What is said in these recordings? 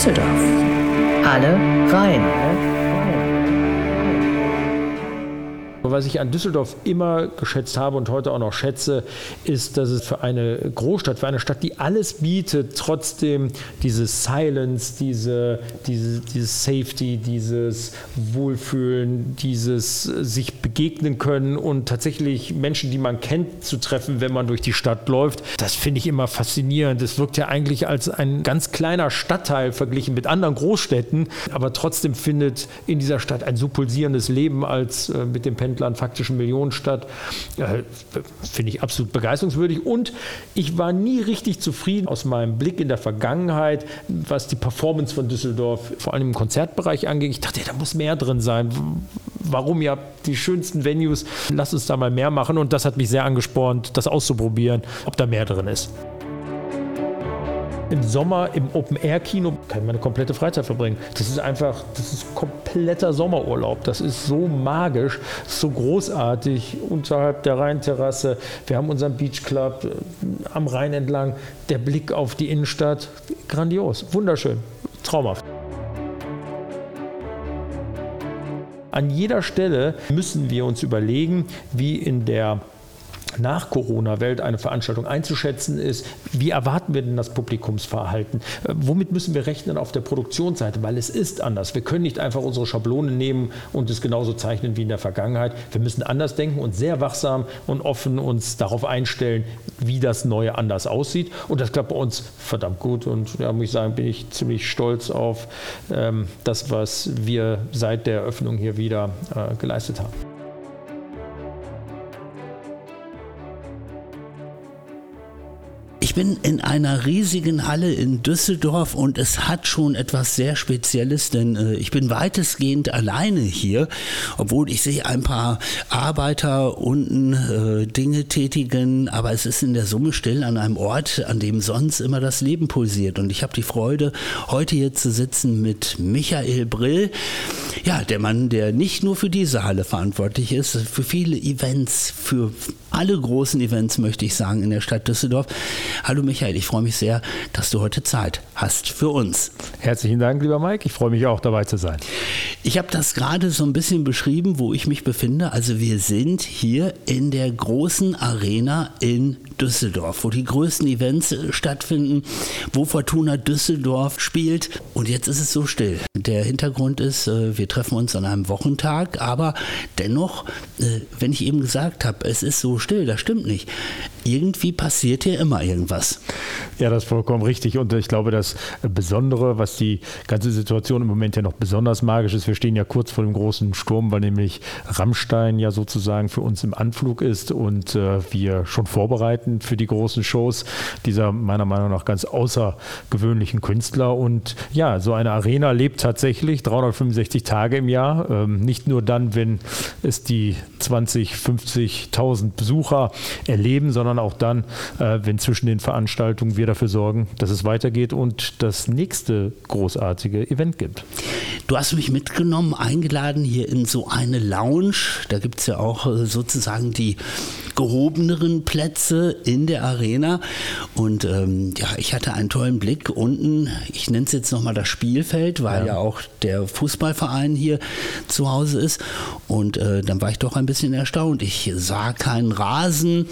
Düsseldorf. Alle rein. Was ich an Düsseldorf immer geschätzt habe und heute auch noch schätze, ist, dass es für eine Großstadt, für eine Stadt, die alles bietet, trotzdem dieses Silence, diese, diese, dieses Safety, dieses Wohlfühlen, dieses sich begegnen können und tatsächlich Menschen, die man kennt, zu treffen, wenn man durch die Stadt läuft. Das finde ich immer faszinierend. Es wirkt ja eigentlich als ein ganz kleiner Stadtteil verglichen mit anderen Großstädten, aber trotzdem findet in dieser Stadt ein so pulsierendes Leben als äh, mit dem Pendler Land faktischen Millionenstadt. Äh, Finde ich absolut begeisterungswürdig. Und ich war nie richtig zufrieden aus meinem Blick in der Vergangenheit, was die Performance von Düsseldorf vor allem im Konzertbereich angeht. Ich dachte, da muss mehr drin sein. Warum? Habt die schönsten Venues. Lasst uns da mal mehr machen. Und das hat mich sehr angespornt, das auszuprobieren, ob da mehr drin ist. Im Sommer im Open-Air-Kino kann ich meine komplette Freizeit verbringen. Das ist einfach, das ist kompletter Sommerurlaub. Das ist so magisch, so großartig unterhalb der Rheinterrasse. Wir haben unseren Beach Club äh, am Rhein entlang. Der Blick auf die Innenstadt, grandios, wunderschön, traumhaft. An jeder Stelle müssen wir uns überlegen, wie in der nach Corona-Welt eine Veranstaltung einzuschätzen ist. Wie erwarten wir denn das Publikumsverhalten? Äh, womit müssen wir rechnen auf der Produktionsseite? Weil es ist anders. Wir können nicht einfach unsere Schablone nehmen und es genauso zeichnen wie in der Vergangenheit. Wir müssen anders denken und sehr wachsam und offen uns darauf einstellen, wie das Neue anders aussieht. Und das klappt bei uns verdammt gut. Und ja, muss ich sagen, bin ich ziemlich stolz auf ähm, das, was wir seit der Eröffnung hier wieder äh, geleistet haben. Ich bin in einer riesigen Halle in Düsseldorf und es hat schon etwas sehr Spezielles, denn äh, ich bin weitestgehend alleine hier, obwohl ich sehe ein paar Arbeiter unten äh, Dinge tätigen, aber es ist in der Summe still an einem Ort, an dem sonst immer das Leben pulsiert. Und ich habe die Freude, heute hier zu sitzen mit Michael Brill, ja, der Mann, der nicht nur für diese Halle verantwortlich ist, für viele Events, für alle großen Events, möchte ich sagen, in der Stadt Düsseldorf. Hallo Michael, ich freue mich sehr, dass du heute Zeit hast für uns. Herzlichen Dank, lieber Mike. Ich freue mich auch dabei zu sein. Ich habe das gerade so ein bisschen beschrieben, wo ich mich befinde. Also wir sind hier in der großen Arena in Düsseldorf, wo die größten Events äh, stattfinden, wo Fortuna Düsseldorf spielt. Und jetzt ist es so still. Der Hintergrund ist, äh, wir treffen uns an einem Wochentag, aber dennoch, äh, wenn ich eben gesagt habe, es ist so still, das stimmt nicht. Irgendwie passiert hier immer irgendwas. Ja, das ist vollkommen richtig. Und ich glaube, das Besondere, was die ganze Situation im Moment ja noch besonders magisch ist, wir stehen ja kurz vor dem großen Sturm, weil nämlich Rammstein ja sozusagen für uns im Anflug ist und wir schon vorbereiten für die großen Shows dieser meiner Meinung nach ganz außergewöhnlichen Künstler. Und ja, so eine Arena lebt tatsächlich 365 Tage im Jahr. Ähm, nicht nur dann, wenn es die 20, 50.000 Besucher erleben, sondern auch dann, äh, wenn zwischen den Veranstaltungen wir dafür sorgen, dass es weitergeht und das nächste großartige Event gibt. Du hast mich mitgenommen, eingeladen hier in so eine Lounge. Da gibt es ja auch äh, sozusagen die gehobeneren Plätze in der Arena. Und ähm, ja, ich hatte einen tollen Blick unten. Ich nenne es jetzt nochmal das Spielfeld, weil ja. ja. auch der Fußballverein hier zu Hause ist. Und äh, dann war ich doch ein bisschen erstaunt. Ich sah keinen Rasen.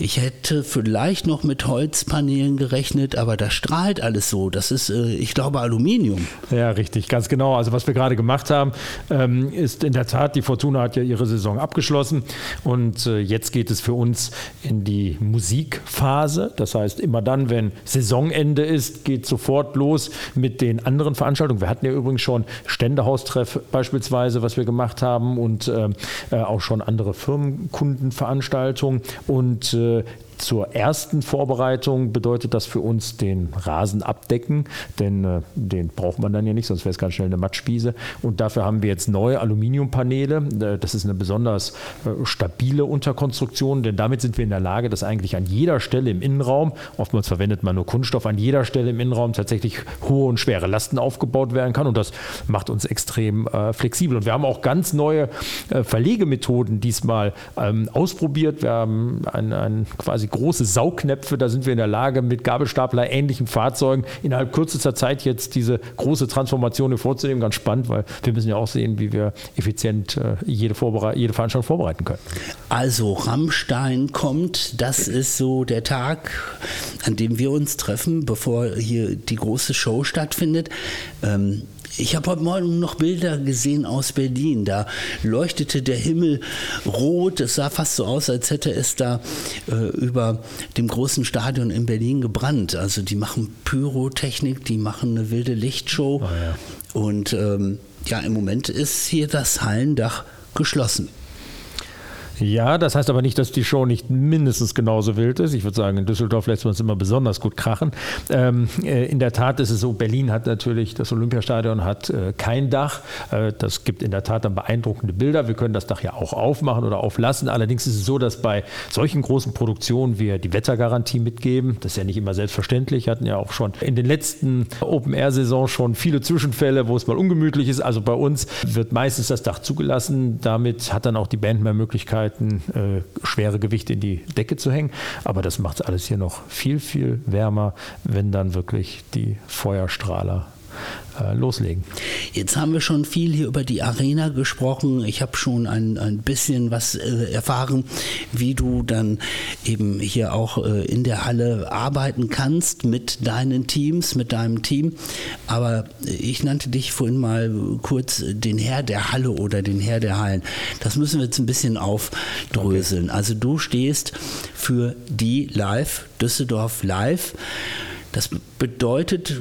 Ich hätte vielleicht noch mit Holzpaneelen gerechnet, aber das strahlt alles so. Das ist, äh, ich glaube, Aluminium. Ja, richtig, ganz genau. Also was wir gerade gemacht haben, ähm, ist in der Tat, die Fortuna hat ja ihre Saison abgeschlossen und äh, jetzt geht es für uns in die Musikphase. Das heißt, immer dann, wenn Saisonende ist, geht sofort los mit den anderen Veranstaltungen. Wir hatten ja übrigens schon Ständehaustreff beispielsweise, was wir gemacht haben und äh, äh auch schon andere Firmenkundenveranstaltungen. Und äh, zur ersten Vorbereitung bedeutet das für uns den Rasen abdecken, denn äh, den braucht man dann ja nicht, sonst wäre es ganz schnell eine Mattspieße. Und dafür haben wir jetzt neue Aluminiumpaneele. Äh, das ist eine besonders äh, stabile Unterkonstruktion, denn damit sind wir in der Lage, dass eigentlich an jeder Stelle im Innenraum, oftmals verwendet man nur Kunststoff, an jeder Stelle im Innenraum tatsächlich hohe und schwere Lasten aufgebaut werden kann. Und das macht uns extrem äh, flexibel. Und wir haben auch ganz neue äh, Verlegemethoden diesmal ähm, ausprobiert. Wir haben ein, ein quasi große Saugnäpfe. Da sind wir in der Lage, mit Gabelstapler ähnlichen Fahrzeugen innerhalb kürzester Zeit jetzt diese große Transformation vorzunehmen. Ganz spannend, weil wir müssen ja auch sehen, wie wir effizient äh, jede, jede Veranstaltung vorbereiten können. Also Rammstein kommt, das ist so der Tag, an dem wir uns treffen, bevor hier die große Show stattfindet. Ähm, ich habe heute Morgen noch Bilder gesehen aus Berlin. Da leuchtete der Himmel rot. Es sah fast so aus, als hätte es da äh, über dem großen Stadion in Berlin gebrannt. Also die machen Pyrotechnik, die machen eine wilde Lichtshow. Oh ja. Und ähm, ja, im Moment ist hier das Hallendach geschlossen. Ja, das heißt aber nicht, dass die Show nicht mindestens genauso wild ist. Ich würde sagen, in Düsseldorf lässt man es immer besonders gut krachen. Ähm, äh, in der Tat ist es so, Berlin hat natürlich, das Olympiastadion hat äh, kein Dach. Äh, das gibt in der Tat dann beeindruckende Bilder. Wir können das Dach ja auch aufmachen oder auflassen. Allerdings ist es so, dass bei solchen großen Produktionen wir die Wettergarantie mitgeben. Das ist ja nicht immer selbstverständlich. Wir hatten ja auch schon in den letzten Open-Air-Saison schon viele Zwischenfälle, wo es mal ungemütlich ist. Also bei uns wird meistens das Dach zugelassen. Damit hat dann auch die Band mehr Möglichkeit, Möglichkeiten, äh, schwere Gewichte in die Decke zu hängen. Aber das macht alles hier noch viel, viel wärmer, wenn dann wirklich die Feuerstrahler äh, loslegen. Jetzt haben wir schon viel hier über die Arena gesprochen. Ich habe schon ein, ein bisschen was äh, erfahren, wie du dann eben hier auch äh, in der Halle arbeiten kannst mit deinen Teams, mit deinem Team. Aber ich nannte dich vorhin mal kurz den Herr der Halle oder den Herr der Hallen. Das müssen wir jetzt ein bisschen aufdröseln. Okay. Also du stehst für die Live, Düsseldorf Live. Das bedeutet,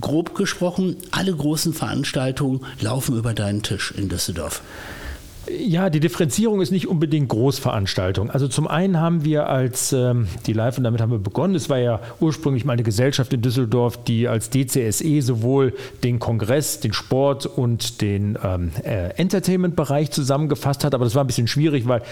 grob gesprochen, alle großen Veranstaltungen laufen über deinen Tisch in Düsseldorf. Ja, die Differenzierung ist nicht unbedingt Großveranstaltung. Also zum einen haben wir als ähm, die Live und damit haben wir begonnen. Es war ja ursprünglich mal eine Gesellschaft in Düsseldorf, die als DCSE sowohl den Kongress, den Sport und den ähm, äh, Entertainment-Bereich zusammengefasst hat. Aber das war ein bisschen schwierig, weil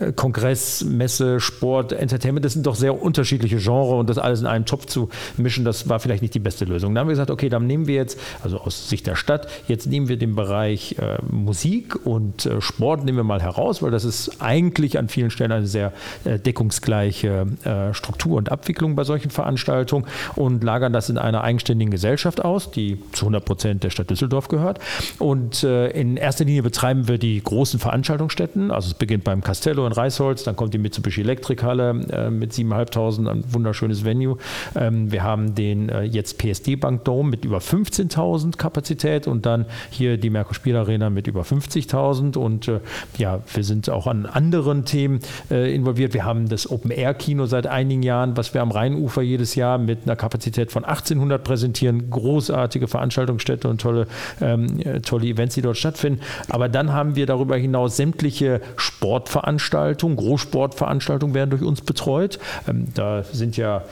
äh, Kongress, Messe, Sport, Entertainment, das sind doch sehr unterschiedliche Genres und das alles in einen Topf zu mischen, das war vielleicht nicht die beste Lösung. Dann haben wir gesagt, okay, dann nehmen wir jetzt, also aus Sicht der Stadt, jetzt nehmen wir den Bereich äh, Musik und äh, Sport Sport nehmen wir mal heraus, weil das ist eigentlich an vielen Stellen eine sehr äh, deckungsgleiche äh, Struktur und Abwicklung bei solchen Veranstaltungen und lagern das in einer eigenständigen Gesellschaft aus, die zu 100 Prozent der Stadt Düsseldorf gehört. Und äh, in erster Linie betreiben wir die großen Veranstaltungsstätten. Also es beginnt beim Castello in Reisholz, dann kommt die Mitsubishi Elektrikhalle mit 7.500, ein wunderschönes Venue. Ähm, wir haben den jetzt PSD Bank Dome mit über 15.000 Kapazität und dann hier die Merkur Spiel Arena mit über 50.000 und ja, wir sind auch an anderen Themen äh, involviert. Wir haben das Open-Air-Kino seit einigen Jahren, was wir am Rheinufer jedes Jahr mit einer Kapazität von 1800 präsentieren. Großartige Veranstaltungsstätte und tolle, ähm, äh, tolle Events, die dort stattfinden. Aber dann haben wir darüber hinaus sämtliche Sportveranstaltungen, Großsportveranstaltungen werden durch uns betreut. Ähm, da sind ja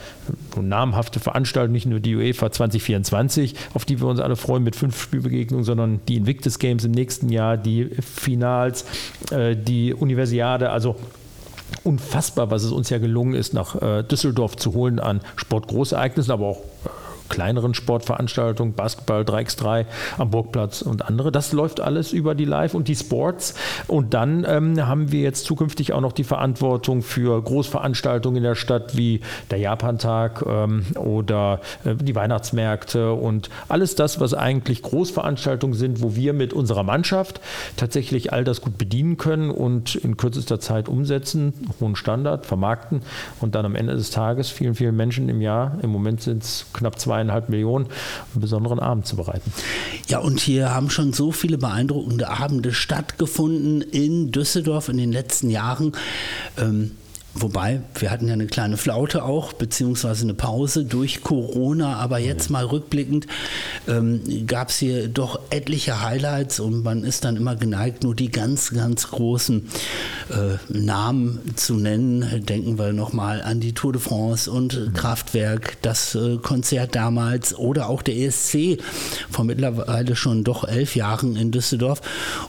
namhafte Veranstaltungen, nicht nur die UEFA 2024, auf die wir uns alle freuen mit fünf Spielbegegnungen, sondern die Invictus Games im nächsten Jahr, die Finals, äh, die Universiade, also unfassbar, was es uns ja gelungen ist, nach äh, Düsseldorf zu holen an Sportgroßereignissen, aber auch äh, kleineren Sportveranstaltungen, Basketball 3x3 am Burgplatz und andere. Das läuft alles über die Live und die Sports. Und dann ähm, haben wir jetzt zukünftig auch noch die Verantwortung für Großveranstaltungen in der Stadt wie der Japantag ähm, oder äh, die Weihnachtsmärkte und alles das, was eigentlich Großveranstaltungen sind, wo wir mit unserer Mannschaft tatsächlich all das gut bedienen können und in kürzester Zeit umsetzen, hohen Standard, vermarkten und dann am Ende des Tages vielen, vielen Menschen im Jahr, im Moment sind es knapp zwei zweieinhalb Millionen einen besonderen Abend zu bereiten. Ja, und hier haben schon so viele beeindruckende Abende stattgefunden in Düsseldorf in den letzten Jahren. Ähm Wobei, wir hatten ja eine kleine Flaute auch, beziehungsweise eine Pause durch Corona, aber jetzt mal rückblickend ähm, gab es hier doch etliche Highlights und man ist dann immer geneigt, nur die ganz, ganz großen äh, Namen zu nennen. Denken wir nochmal an die Tour de France und mhm. Kraftwerk, das äh, Konzert damals oder auch der ESC vor mittlerweile schon doch elf Jahren in Düsseldorf.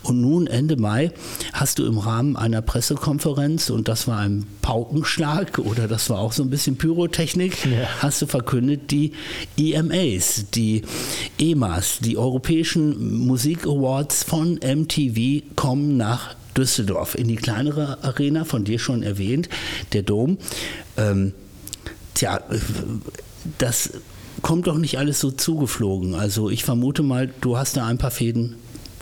Und nun Ende Mai hast du im Rahmen einer Pressekonferenz, und das war ein Pause, Paukenschlag oder das war auch so ein bisschen Pyrotechnik, ja. hast du verkündet, die EMAs, die EMAs, die Europäischen Musik Awards von MTV kommen nach Düsseldorf, in die kleinere Arena, von dir schon erwähnt, der Dom. Ähm, tja, das kommt doch nicht alles so zugeflogen. Also ich vermute mal, du hast da ein paar Fäden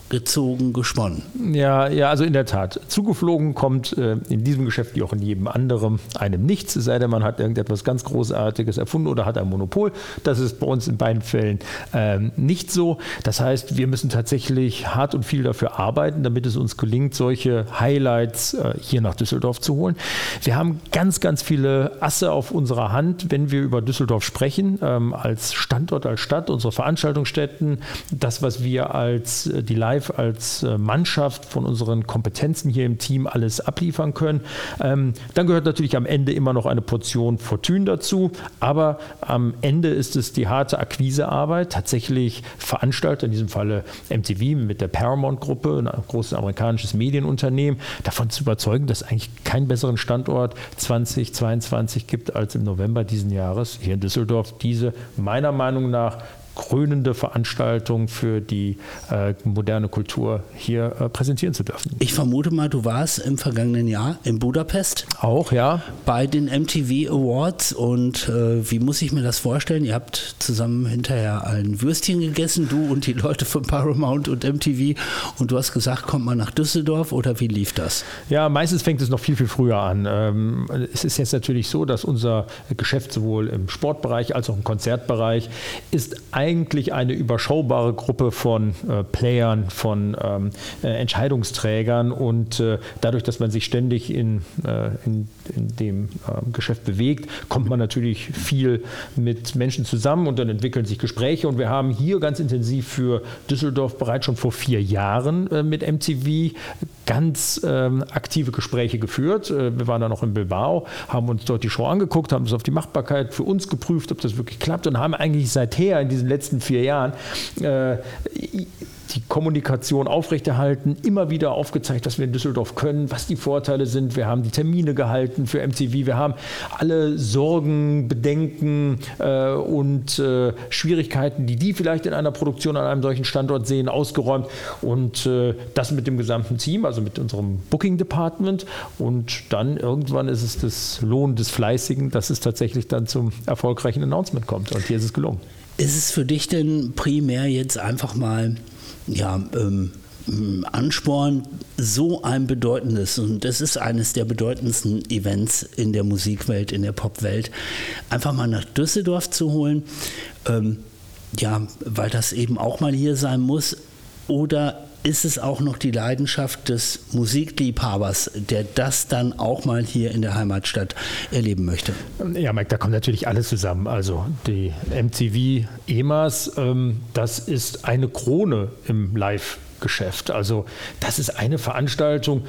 gezogen, gesponnen. Ja, ja, also in der Tat. Zugeflogen kommt äh, in diesem Geschäft wie auch in jedem anderen einem nichts, es sei denn, man hat irgendetwas ganz Großartiges erfunden oder hat ein Monopol. Das ist bei uns in beiden Fällen ähm, nicht so. Das heißt, wir müssen tatsächlich hart und viel dafür arbeiten, damit es uns gelingt, solche Highlights äh, hier nach Düsseldorf zu holen. Wir haben ganz, ganz viele Asse auf unserer Hand, wenn wir über Düsseldorf sprechen, ähm, als Standort, als Stadt, unsere Veranstaltungsstätten, das, was wir als äh, die Live live als äh, Mannschaft von unseren Kompetenzen hier im Team alles abliefern können. Ähm, dann gehört natürlich am Ende immer noch eine Portion Fortune dazu, aber am Ende ist es die harte Akquisearbeit, tatsächlich Veranstalter, in diesem Falle MTV mit der Paramount-Gruppe, ein großes amerikanisches Medienunternehmen, davon zu überzeugen, dass es eigentlich keinen besseren Standort 2022 gibt als im November diesen Jahres hier in Düsseldorf. Diese meiner Meinung nach krönende Veranstaltung für die äh, moderne Kultur hier äh, präsentieren zu dürfen. Ich vermute mal, du warst im vergangenen Jahr in Budapest. Auch, ja. Bei den MTV Awards und äh, wie muss ich mir das vorstellen? Ihr habt zusammen hinterher ein Würstchen gegessen, du und die Leute von Paramount und MTV und du hast gesagt, kommt mal nach Düsseldorf oder wie lief das? Ja, meistens fängt es noch viel, viel früher an. Ähm, es ist jetzt natürlich so, dass unser Geschäft sowohl im Sportbereich als auch im Konzertbereich ist ein eigentlich eine überschaubare Gruppe von äh, Playern, von ähm, äh, Entscheidungsträgern und äh, dadurch, dass man sich ständig in, äh, in, in dem ähm, Geschäft bewegt, kommt man natürlich viel mit Menschen zusammen und dann entwickeln sich Gespräche. Und wir haben hier ganz intensiv für Düsseldorf bereits schon vor vier Jahren äh, mit MTV ganz ähm, aktive Gespräche geführt. Äh, wir waren da noch in Bilbao, haben uns dort die Show angeguckt, haben es auf die Machbarkeit für uns geprüft, ob das wirklich klappt und haben eigentlich seither in diesen letzten vier Jahren äh, die Kommunikation aufrechterhalten, immer wieder aufgezeigt, was wir in Düsseldorf können, was die Vorteile sind. Wir haben die Termine gehalten für MTV. Wir haben alle Sorgen, Bedenken äh, und äh, Schwierigkeiten, die die vielleicht in einer Produktion an einem solchen Standort sehen, ausgeräumt. Und äh, das mit dem gesamten Team, also mit unserem Booking Department. Und dann irgendwann ist es das Lohn des Fleißigen, dass es tatsächlich dann zum erfolgreichen Announcement kommt. Und hier ist es gelungen. Ist es für dich denn primär jetzt einfach mal ja, ähm, Ansporn, so ein bedeutendes, und das ist eines der bedeutendsten Events in der Musikwelt, in der Popwelt, einfach mal nach Düsseldorf zu holen, ähm, ja, weil das eben auch mal hier sein muss, oder ist es auch noch die Leidenschaft des Musikliebhabers, der das dann auch mal hier in der Heimatstadt erleben möchte? Ja, Mike, da kommt natürlich alles zusammen. Also die MTV EMAs, ähm, das ist eine Krone im Live. Geschäft. Also das ist eine Veranstaltung,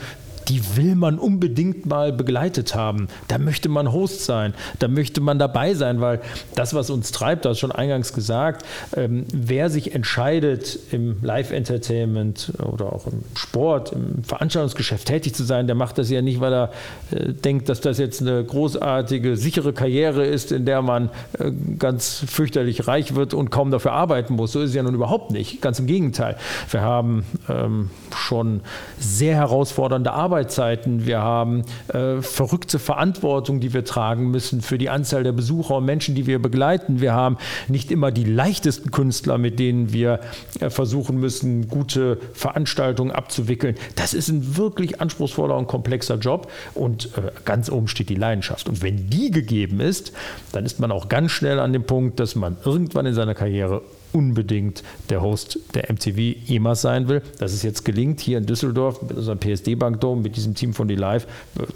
die will man unbedingt mal begleitet haben. Da möchte man Host sein, da möchte man dabei sein, weil das, was uns treibt, das schon eingangs gesagt, ähm, wer sich entscheidet, im Live-Entertainment oder auch im Sport, im Veranstaltungsgeschäft tätig zu sein, der macht das ja nicht, weil er äh, denkt, dass das jetzt eine großartige, sichere Karriere ist, in der man äh, ganz fürchterlich reich wird und kaum dafür arbeiten muss. So ist es ja nun überhaupt nicht. Ganz im Gegenteil. Wir haben ähm, schon sehr herausfordernde Arbeit Arbeitszeiten, wir haben äh, verrückte Verantwortung, die wir tragen müssen für die Anzahl der Besucher und Menschen, die wir begleiten. Wir haben nicht immer die leichtesten Künstler, mit denen wir äh, versuchen müssen, gute Veranstaltungen abzuwickeln. Das ist ein wirklich anspruchsvoller und komplexer Job und äh, ganz oben steht die Leidenschaft. Und wenn die gegeben ist, dann ist man auch ganz schnell an dem Punkt, dass man irgendwann in seiner Karriere unbedingt der Host der MTV EMAS sein will. Dass es jetzt gelingt hier in Düsseldorf mit unserem PSD-Bankdom, mit diesem Team von D-Live,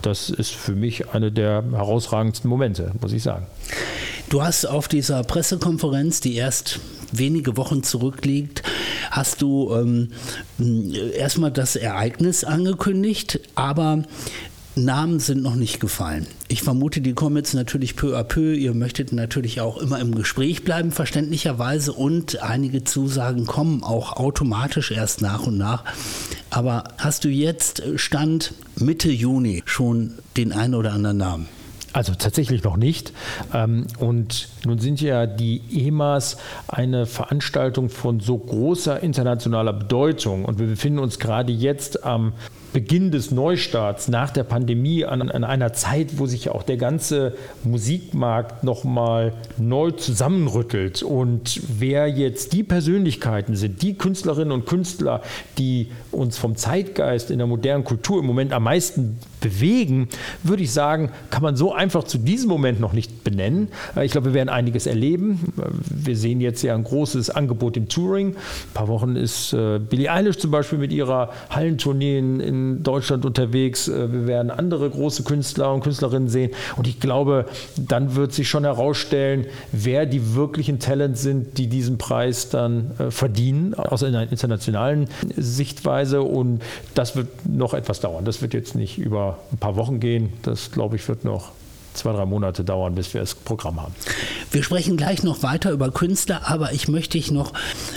das ist für mich eine der herausragendsten Momente, muss ich sagen. Du hast auf dieser Pressekonferenz, die erst wenige Wochen zurückliegt, hast du ähm, erstmal das Ereignis angekündigt, aber Namen sind noch nicht gefallen. Ich vermute, die kommen jetzt natürlich peu à peu. Ihr möchtet natürlich auch immer im Gespräch bleiben, verständlicherweise. Und einige Zusagen kommen auch automatisch erst nach und nach. Aber hast du jetzt Stand Mitte Juni schon den einen oder anderen Namen? Also tatsächlich noch nicht. Ähm, und nun sind ja die EMAs eine Veranstaltung von so großer internationaler Bedeutung. Und wir befinden uns gerade jetzt am Beginn des Neustarts nach der Pandemie, an, an einer Zeit, wo sich auch der ganze Musikmarkt nochmal neu zusammenrüttelt. Und wer jetzt die Persönlichkeiten sind, die Künstlerinnen und Künstler, die uns vom Zeitgeist in der modernen Kultur im Moment am meisten bewegen, würde ich sagen, kann man so einfach zu diesem Moment noch nicht benennen. Äh, ich glaube, wir werden einiges erleben. Äh, wir sehen jetzt ja ein großes Angebot im Touring. Ein paar Wochen ist äh, Billie Eilish zum Beispiel mit ihrer Hallentournee in, Deutschland unterwegs. Wir werden andere große Künstler und Künstlerinnen sehen. Und ich glaube, dann wird sich schon herausstellen, wer die wirklichen Talents sind, die diesen Preis dann verdienen, aus einer internationalen Sichtweise. Und das wird noch etwas dauern. Das wird jetzt nicht über ein paar Wochen gehen. Das, glaube ich, wird noch zwei, drei Monate dauern, bis wir das Programm haben. Wir sprechen gleich noch weiter über Künstler, aber ich möchte dich noch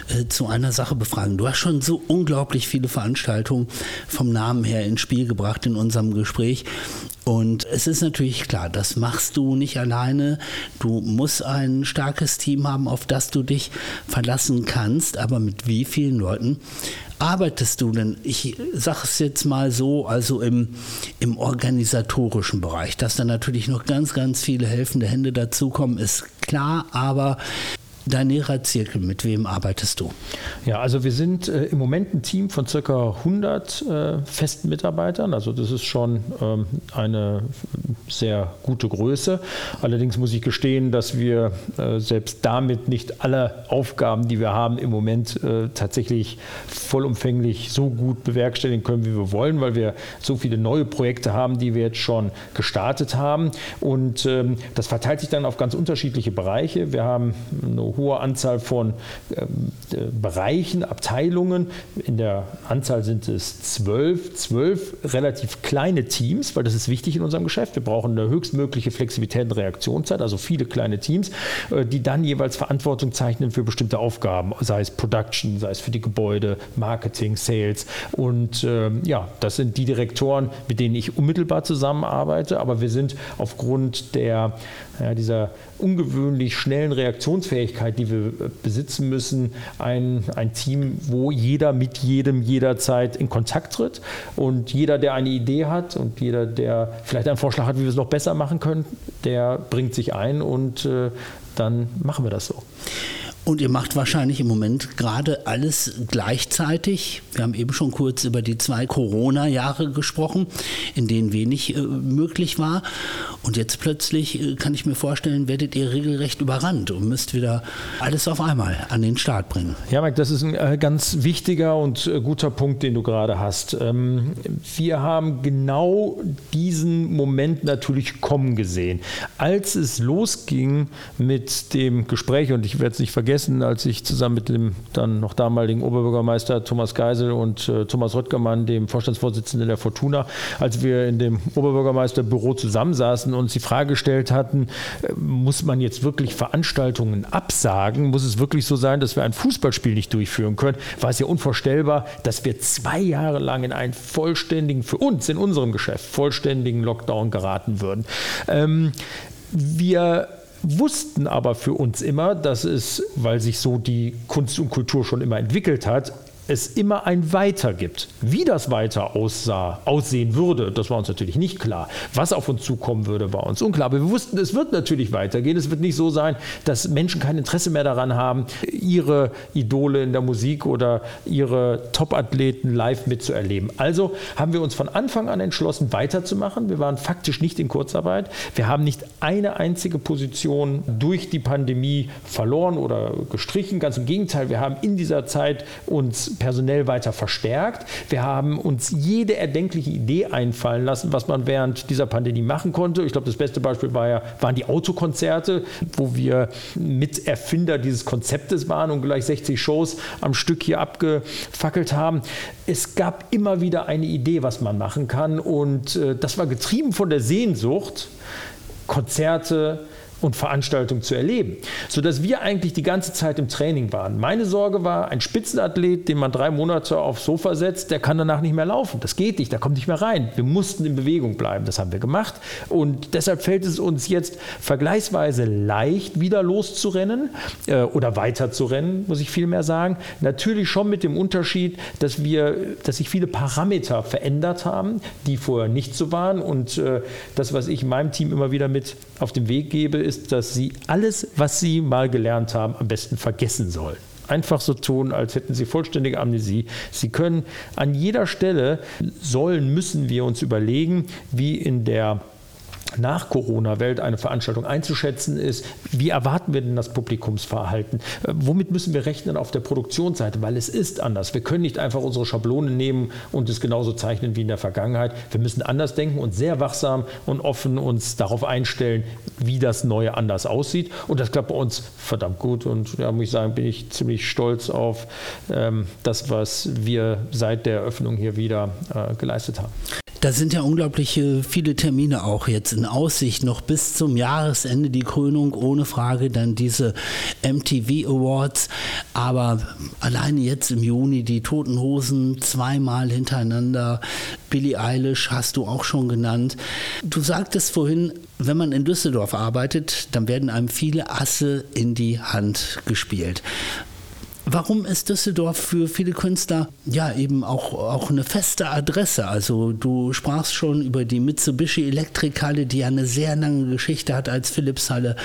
äh, zu einer Sache befragen. Du hast schon so unglaublich viele Veranstaltungen vom Namen her ins Spiel gebracht in unserem Gespräch. Und es ist natürlich klar, das machst du nicht alleine. Du musst ein starkes Team haben, auf das du dich verlassen kannst. Aber mit wie vielen Leuten arbeitest du denn? Ich sage es jetzt mal so, also im, im organisatorischen Bereich, dass da natürlich noch ganz, ganz viele helfende Hände dazukommen, ist klar, aber dein näherer Zirkel, mit wem arbeitest du? Ja, also wir sind äh, im Moment ein Team von circa 100 äh, festen Mitarbeitern. Also das ist schon ähm, eine sehr gute Größe. Allerdings muss ich gestehen, dass wir äh, selbst damit nicht alle Aufgaben, die wir haben, im Moment äh, tatsächlich vollumfänglich so gut bewerkstelligen können, wie wir wollen, weil wir so viele neue Projekte haben, die wir jetzt schon gestartet haben. Und ähm, das verteilt sich dann auf ganz unterschiedliche Bereiche. Wir haben eine hohe Anzahl von ähm, Bereichen, Abteilungen. In der Anzahl sind es zwölf, zwölf relativ kleine Teams, weil das ist wichtig in unserem Geschäft. Wir brauchen eine höchstmögliche Flexibilität und Reaktionszeit, also viele kleine Teams, äh, die dann jeweils Verantwortung zeichnen für bestimmte Aufgaben, sei es Production, sei es für die Gebäude, Marketing, Sales. Und ähm, ja, das sind die Direktoren, mit denen ich unmittelbar zusammenarbeite, aber wir sind aufgrund der, ja, dieser ungewöhnlich schnellen Reaktionsfähigkeit, die wir besitzen müssen, ein, ein Team, wo jeder mit jedem jederzeit in Kontakt tritt und jeder, der eine Idee hat und jeder, der vielleicht einen Vorschlag hat, wie wir es noch besser machen können, der bringt sich ein und äh, dann machen wir das so. Und ihr macht wahrscheinlich im Moment gerade alles gleichzeitig. Wir haben eben schon kurz über die zwei Corona-Jahre gesprochen, in denen wenig äh, möglich war. Und jetzt plötzlich, äh, kann ich mir vorstellen, werdet ihr regelrecht überrannt und müsst wieder alles auf einmal an den Start bringen. Ja, Mike, das ist ein äh, ganz wichtiger und äh, guter Punkt, den du gerade hast. Ähm, wir haben genau diesen Moment natürlich kommen gesehen. Als es losging mit dem Gespräch, und ich werde es nicht vergessen, als ich zusammen mit dem dann noch damaligen Oberbürgermeister Thomas Geisel und Thomas Röttgermann, dem Vorstandsvorsitzenden der Fortuna, als wir in dem Oberbürgermeisterbüro zusammensaßen und uns die Frage gestellt hatten, äh, muss man jetzt wirklich Veranstaltungen absagen? Muss es wirklich so sein, dass wir ein Fußballspiel nicht durchführen können? War es ja unvorstellbar, dass wir zwei Jahre lang in einen vollständigen, für uns in unserem Geschäft, vollständigen Lockdown geraten würden. Ähm, wir wussten aber für uns immer, dass es, weil sich so die Kunst und Kultur schon immer entwickelt hat, es immer ein Weiter gibt. Wie das Weiter aussah, aussehen würde, das war uns natürlich nicht klar. Was auf uns zukommen würde, war uns unklar. Aber wir wussten, es wird natürlich weitergehen. Es wird nicht so sein, dass Menschen kein Interesse mehr daran haben, ihre Idole in der Musik oder ihre Top-Athleten live mitzuerleben. Also haben wir uns von Anfang an entschlossen, weiterzumachen. Wir waren faktisch nicht in Kurzarbeit. Wir haben nicht eine einzige Position durch die Pandemie verloren oder gestrichen. Ganz im Gegenteil, wir haben in dieser Zeit uns personell weiter verstärkt. Wir haben uns jede erdenkliche Idee einfallen lassen, was man während dieser Pandemie machen konnte. Ich glaube, das beste Beispiel war ja, waren die Autokonzerte, wo wir Miterfinder dieses Konzeptes waren und gleich 60 Shows am Stück hier abgefackelt haben. Es gab immer wieder eine Idee, was man machen kann und äh, das war getrieben von der Sehnsucht, Konzerte, und Veranstaltungen zu erleben, sodass wir eigentlich die ganze Zeit im Training waren. Meine Sorge war, ein Spitzenathlet, den man drei Monate aufs Sofa setzt, der kann danach nicht mehr laufen. Das geht nicht, der kommt nicht mehr rein. Wir mussten in Bewegung bleiben, das haben wir gemacht und deshalb fällt es uns jetzt vergleichsweise leicht, wieder loszurennen äh, oder weiter zu rennen, muss ich vielmehr sagen. Natürlich schon mit dem Unterschied, dass wir, dass sich viele Parameter verändert haben, die vorher nicht so waren und äh, das, was ich meinem Team immer wieder mit auf den Weg gebe, ist, dass sie alles, was sie mal gelernt haben, am besten vergessen sollen einfach so tun, als hätten sie vollständige Amnesie. Sie können an jeder Stelle, sollen, müssen wir uns überlegen, wie in der nach Corona-Welt eine Veranstaltung einzuschätzen ist. Wie erwarten wir denn das Publikumsverhalten? Äh, womit müssen wir rechnen auf der Produktionsseite? Weil es ist anders. Wir können nicht einfach unsere Schablone nehmen und es genauso zeichnen wie in der Vergangenheit. Wir müssen anders denken und sehr wachsam und offen uns darauf einstellen, wie das Neue anders aussieht. Und das klappt bei uns verdammt gut. Und da ja, muss ich sagen, bin ich ziemlich stolz auf ähm, das, was wir seit der Eröffnung hier wieder äh, geleistet haben. Da sind ja unglaublich viele Termine auch jetzt in Aussicht. Noch bis zum Jahresende die Krönung, ohne Frage, dann diese MTV Awards. Aber alleine jetzt im Juni die Toten Hosen zweimal hintereinander. Billie Eilish hast du auch schon genannt. Du sagtest vorhin, wenn man in Düsseldorf arbeitet, dann werden einem viele Asse in die Hand gespielt. Warum ist Düsseldorf für viele Künstler ja eben auch, auch eine feste Adresse? Also du sprachst schon über die Mitsubishi Elektrikhalle, die ja eine sehr lange Geschichte hat als Philipshalle.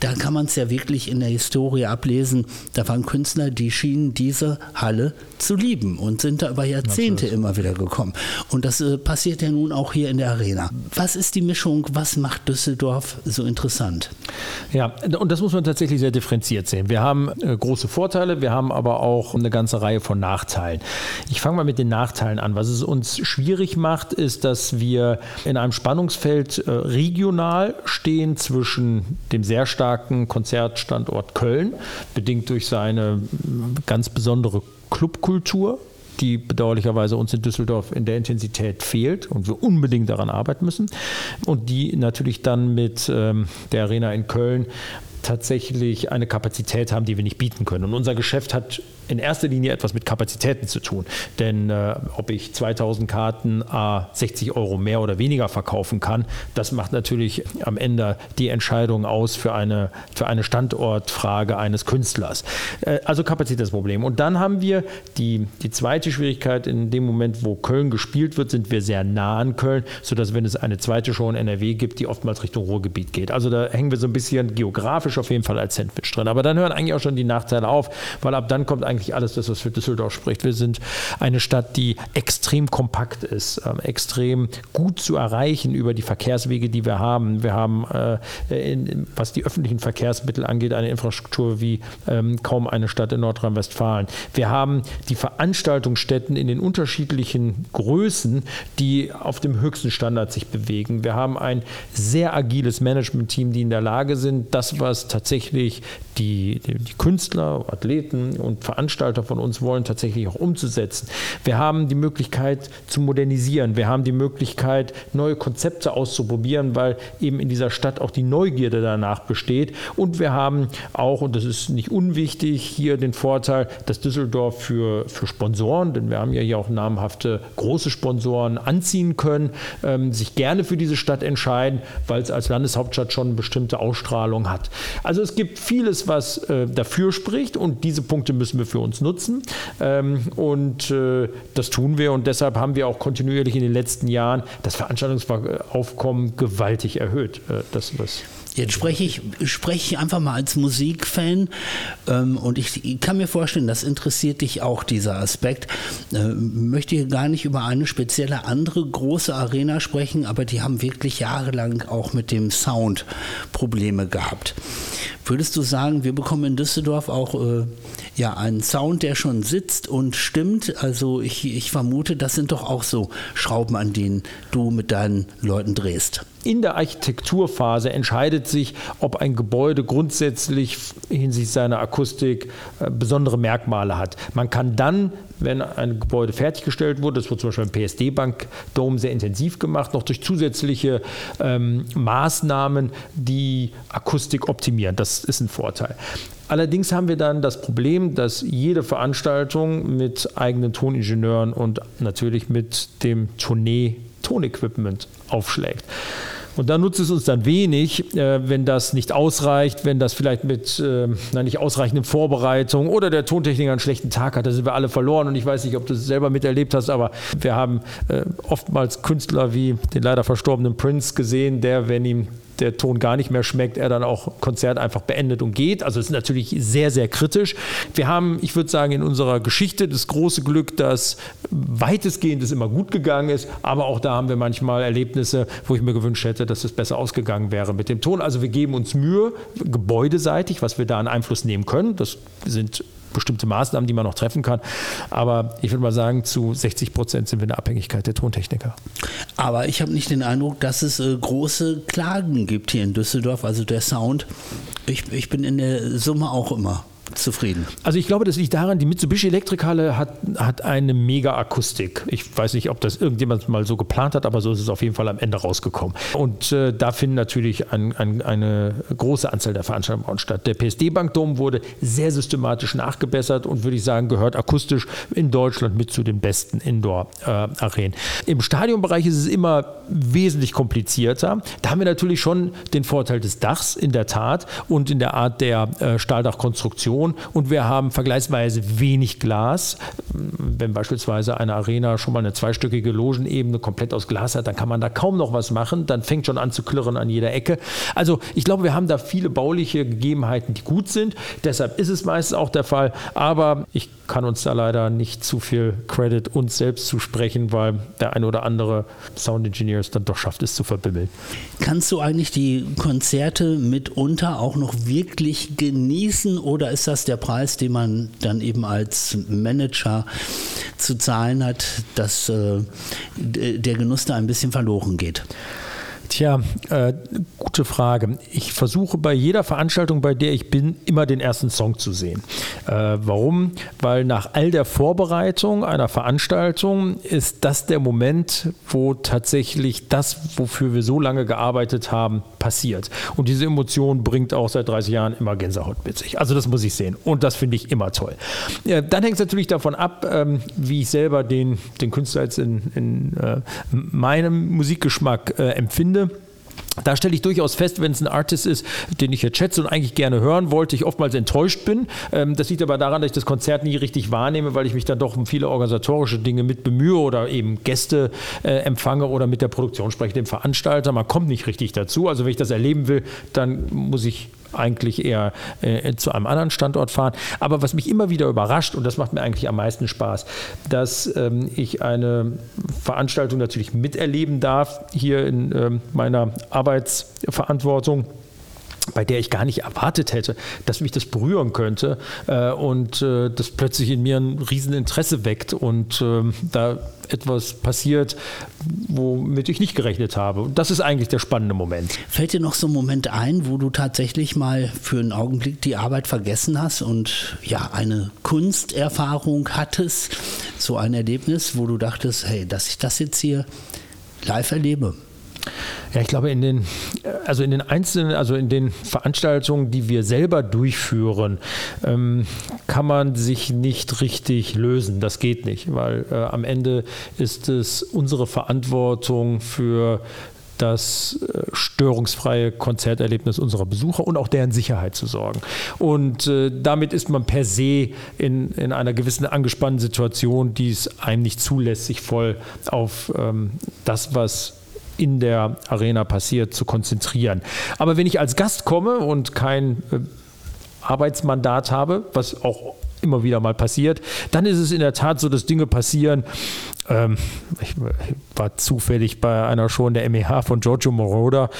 Da kann man es ja wirklich in der Historie ablesen. Da waren Künstler, die schienen diese Halle zu lieben und sind da über Jahrzehnte Absolut. immer wieder gekommen. Und das äh, passiert ja nun auch hier in der Arena. Was ist die Mischung? Was macht Düsseldorf so interessant? Ja, und das muss man tatsächlich sehr differenziert sehen. Wir haben äh, große Vorteile, wir haben aber auch eine ganze Reihe von Nachteilen. Ich fange mal mit den Nachteilen an. Was es uns schwierig macht, ist, dass wir in einem Spannungsfeld äh, regional stehen zwischen dem sehr starken Konzertstandort Köln, bedingt durch seine ganz besondere Clubkultur, die bedauerlicherweise uns in Düsseldorf in der Intensität fehlt und wir unbedingt daran arbeiten müssen. Und die natürlich dann mit ähm, der Arena in Köln tatsächlich eine Kapazität haben, die wir nicht bieten können. Und unser Geschäft hat in erster Linie etwas mit Kapazitäten zu tun. Denn äh, ob ich 2000 Karten a 60 Euro mehr oder weniger verkaufen kann, das macht natürlich am Ende die Entscheidung aus für eine, für eine Standortfrage eines Künstlers. Äh, also Kapazitätsproblem. Und dann haben wir die, die zweite Schwierigkeit, in dem Moment, wo Köln gespielt wird, sind wir sehr nah an Köln, sodass wenn es eine zweite Show in NRW gibt, die oftmals Richtung Ruhrgebiet geht. Also da hängen wir so ein bisschen geografisch auf jeden Fall als Sandwich drin. Aber dann hören eigentlich auch schon die Nachteile auf, weil ab dann kommt eigentlich eigentlich alles das, was für Düsseldorf spricht. Wir sind eine Stadt, die extrem kompakt ist, äh, extrem gut zu erreichen über die Verkehrswege, die wir haben. Wir haben, äh, in, was die öffentlichen Verkehrsmittel angeht, eine Infrastruktur wie ähm, kaum eine Stadt in Nordrhein-Westfalen. Wir haben die Veranstaltungsstätten in den unterschiedlichen Größen, die auf dem höchsten Standard sich bewegen. Wir haben ein sehr agiles Management-Team, die in der Lage sind, das, was tatsächlich die, die, Künstler, Athleten und Veranstaltungen Veranstalter von uns wollen, tatsächlich auch umzusetzen. Wir haben die Möglichkeit zu modernisieren. Wir haben die Möglichkeit, neue Konzepte auszuprobieren, weil eben in dieser Stadt auch die Neugierde danach besteht. Und wir haben auch, und das ist nicht unwichtig, hier den Vorteil, dass Düsseldorf für, für Sponsoren, denn wir haben ja hier auch namhafte große Sponsoren anziehen können, ähm, sich gerne für diese Stadt entscheiden, weil es als Landeshauptstadt schon eine bestimmte Ausstrahlung hat. Also es gibt vieles, was äh, dafür spricht und diese Punkte müssen wir für uns nutzen. Ähm, und äh, das tun wir und deshalb haben wir auch kontinuierlich in den letzten Jahren das Veranstaltungsaufkommen gewaltig erhöht. Äh, das, was Jetzt spreche ich, spreche ich einfach mal als Musikfan ähm, und ich, ich, kann mir vorstellen, das interessiert dich auch, dieser Aspekt. Äh, möchte hier gar nicht über eine spezielle andere große Arena sprechen, aber die haben wirklich jahrelang auch mit dem Sound Probleme gehabt. Würdest du sagen, wir bekommen in Düsseldorf auch äh, ja, einen Sound, der schon sitzt und stimmt? Also ich, ich vermute, das sind doch auch so Schrauben, an denen du mit deinen Leuten drehst. In der Architekturphase entscheidet sich, ob ein Gebäude grundsätzlich hinsichtlich seiner Akustik äh, besondere Merkmale hat. Man kann dann wenn ein Gebäude fertiggestellt wurde. Das wurde zum Beispiel im PSD-Bank Dome sehr intensiv gemacht, noch durch zusätzliche ähm, Maßnahmen, die Akustik optimieren. Das ist ein Vorteil. Allerdings haben wir dann das Problem, dass jede Veranstaltung mit eigenen Toningenieuren und natürlich mit dem Tournee-Tonequipment aufschlägt. Und da nutzt es uns dann wenig, äh, wenn das nicht ausreicht, wenn das vielleicht mit äh, na, nicht ausreichenden Vorbereitungen oder der Tontechniker einen schlechten Tag hat, da sind wir alle verloren. Und ich weiß nicht, ob du es selber miterlebt hast, aber wir haben äh, oftmals Künstler wie den leider verstorbenen Prince gesehen, der, wenn ihm der Ton gar nicht mehr schmeckt, er dann auch Konzert einfach beendet und geht. Also es ist natürlich sehr, sehr kritisch. Wir haben, ich würde sagen, in unserer Geschichte das große Glück, dass weitestgehend es immer gut gegangen ist, aber auch da haben wir manchmal Erlebnisse, wo ich mir gewünscht hätte, dass es besser ausgegangen wäre mit dem Ton. Also wir geben uns Mühe, gebäudeseitig, was wir da an Einfluss nehmen können. Das sind bestimmte Maßnahmen, die man noch treffen kann. Aber ich würde mal sagen, zu 60 Prozent sind wir in der Abhängigkeit der Tontechniker. Aber ich habe nicht den Eindruck, dass es äh, große Klagen gibt hier in Düsseldorf. Also der Sound, ich, ich bin in der Summe auch immer zufrieden. Also ich glaube, das liegt daran, die Mitsubishi Elektrikhalle hat, hat eine mega Akustik. Ich weiß nicht, ob das irgendjemand mal so geplant hat, aber so ist es auf jeden Fall am Ende rausgekommen. Und äh, da finden natürlich ein, ein, eine große Anzahl der Veranstaltungen statt. Der PSD-Bankdom wurde sehr systematisch nachgebessert und würde ich sagen, gehört akustisch in Deutschland mit zu den besten Indoor-Arenen. Im Stadionbereich ist es immer wesentlich komplizierter. Da haben wir natürlich schon den Vorteil des Dachs in der Tat und in der Art der äh, Stahldachkonstruktion Produktion und wir haben vergleichsweise wenig Glas. Wenn beispielsweise eine Arena schon mal eine zweistöckige Logenebene komplett aus Glas hat, dann kann man da kaum noch was machen. Dann fängt schon an zu klirren an jeder Ecke. Also ich glaube, wir haben da viele bauliche Gegebenheiten, die gut sind. Deshalb ist es meistens auch der Fall. Aber ich kann uns da leider nicht zu viel Credit uns selbst zusprechen, weil der eine oder andere Sound Engineer es dann doch schafft, es zu verbimmeln. Kannst du eigentlich die Konzerte mitunter auch noch wirklich genießen oder ist das der Preis, den man dann eben als Manager zu zahlen hat, dass äh, der Genuss da ein bisschen verloren geht? Tja, äh, gute Frage. Ich versuche bei jeder Veranstaltung, bei der ich bin, immer den ersten Song zu sehen. Äh, warum? Weil nach all der Vorbereitung einer Veranstaltung ist das der Moment, wo tatsächlich das, wofür wir so lange gearbeitet haben, passiert. Und diese Emotion bringt auch seit 30 Jahren immer Gänsehaut mit sich. Also das muss ich sehen. Und das finde ich immer toll. Äh, dann hängt es natürlich davon ab, ähm, wie ich selber den, den Künstler jetzt in, in äh, meinem Musikgeschmack äh, empfinde da stelle ich durchaus fest, wenn es ein Artist ist, den ich jetzt schätze und eigentlich gerne hören wollte, ich oftmals enttäuscht bin. Ähm, das liegt aber daran, dass ich das Konzert nie richtig wahrnehme, weil ich mich dann doch um viele organisatorische Dinge mit bemühe oder eben Gäste äh, empfange oder mit der Produktion spreche, dem Veranstalter. Man kommt nicht richtig dazu. Also wenn ich das erleben will, dann muss ich eigentlich eher äh, zu einem anderen Standort fahren. Aber was mich immer wieder überrascht, und das macht mir eigentlich am meisten Spaß, dass ähm, ich eine Veranstaltung natürlich miterleben darf, hier in ähm, meiner Arbeitsverantwortung bei der ich gar nicht erwartet hätte, dass mich das berühren könnte äh, und äh, das plötzlich in mir ein Rieseninteresse weckt und äh, da etwas passiert, womit ich nicht gerechnet habe. Und das ist eigentlich der spannende Moment. Fällt dir noch so ein Moment ein, wo du tatsächlich mal für einen Augenblick die Arbeit vergessen hast und ja, eine Kunsterfahrung hattest, so ein Erlebnis, wo du dachtest, hey, dass ich das jetzt hier live erlebe? Ja, ich glaube, in den, also in den einzelnen, also in den Veranstaltungen, die wir selber durchführen, ähm, kann man sich nicht richtig lösen. Das geht nicht, weil äh, am Ende ist es unsere Verantwortung für das äh, störungsfreie Konzerterlebnis unserer Besucher und auch deren Sicherheit zu sorgen. Und äh, damit ist man per se in, in einer gewissen angespannten Situation, die es einem nicht zulässt, sich voll auf ähm, das, was in der Arena passiert, zu konzentrieren. Aber wenn ich als Gast komme und kein äh, Arbeitsmandat habe, was auch immer wieder mal passiert, dann ist es in der Tat so, dass Dinge passieren. Ähm, ich war zufällig bei einer Show in der MEH von Giorgio Moroder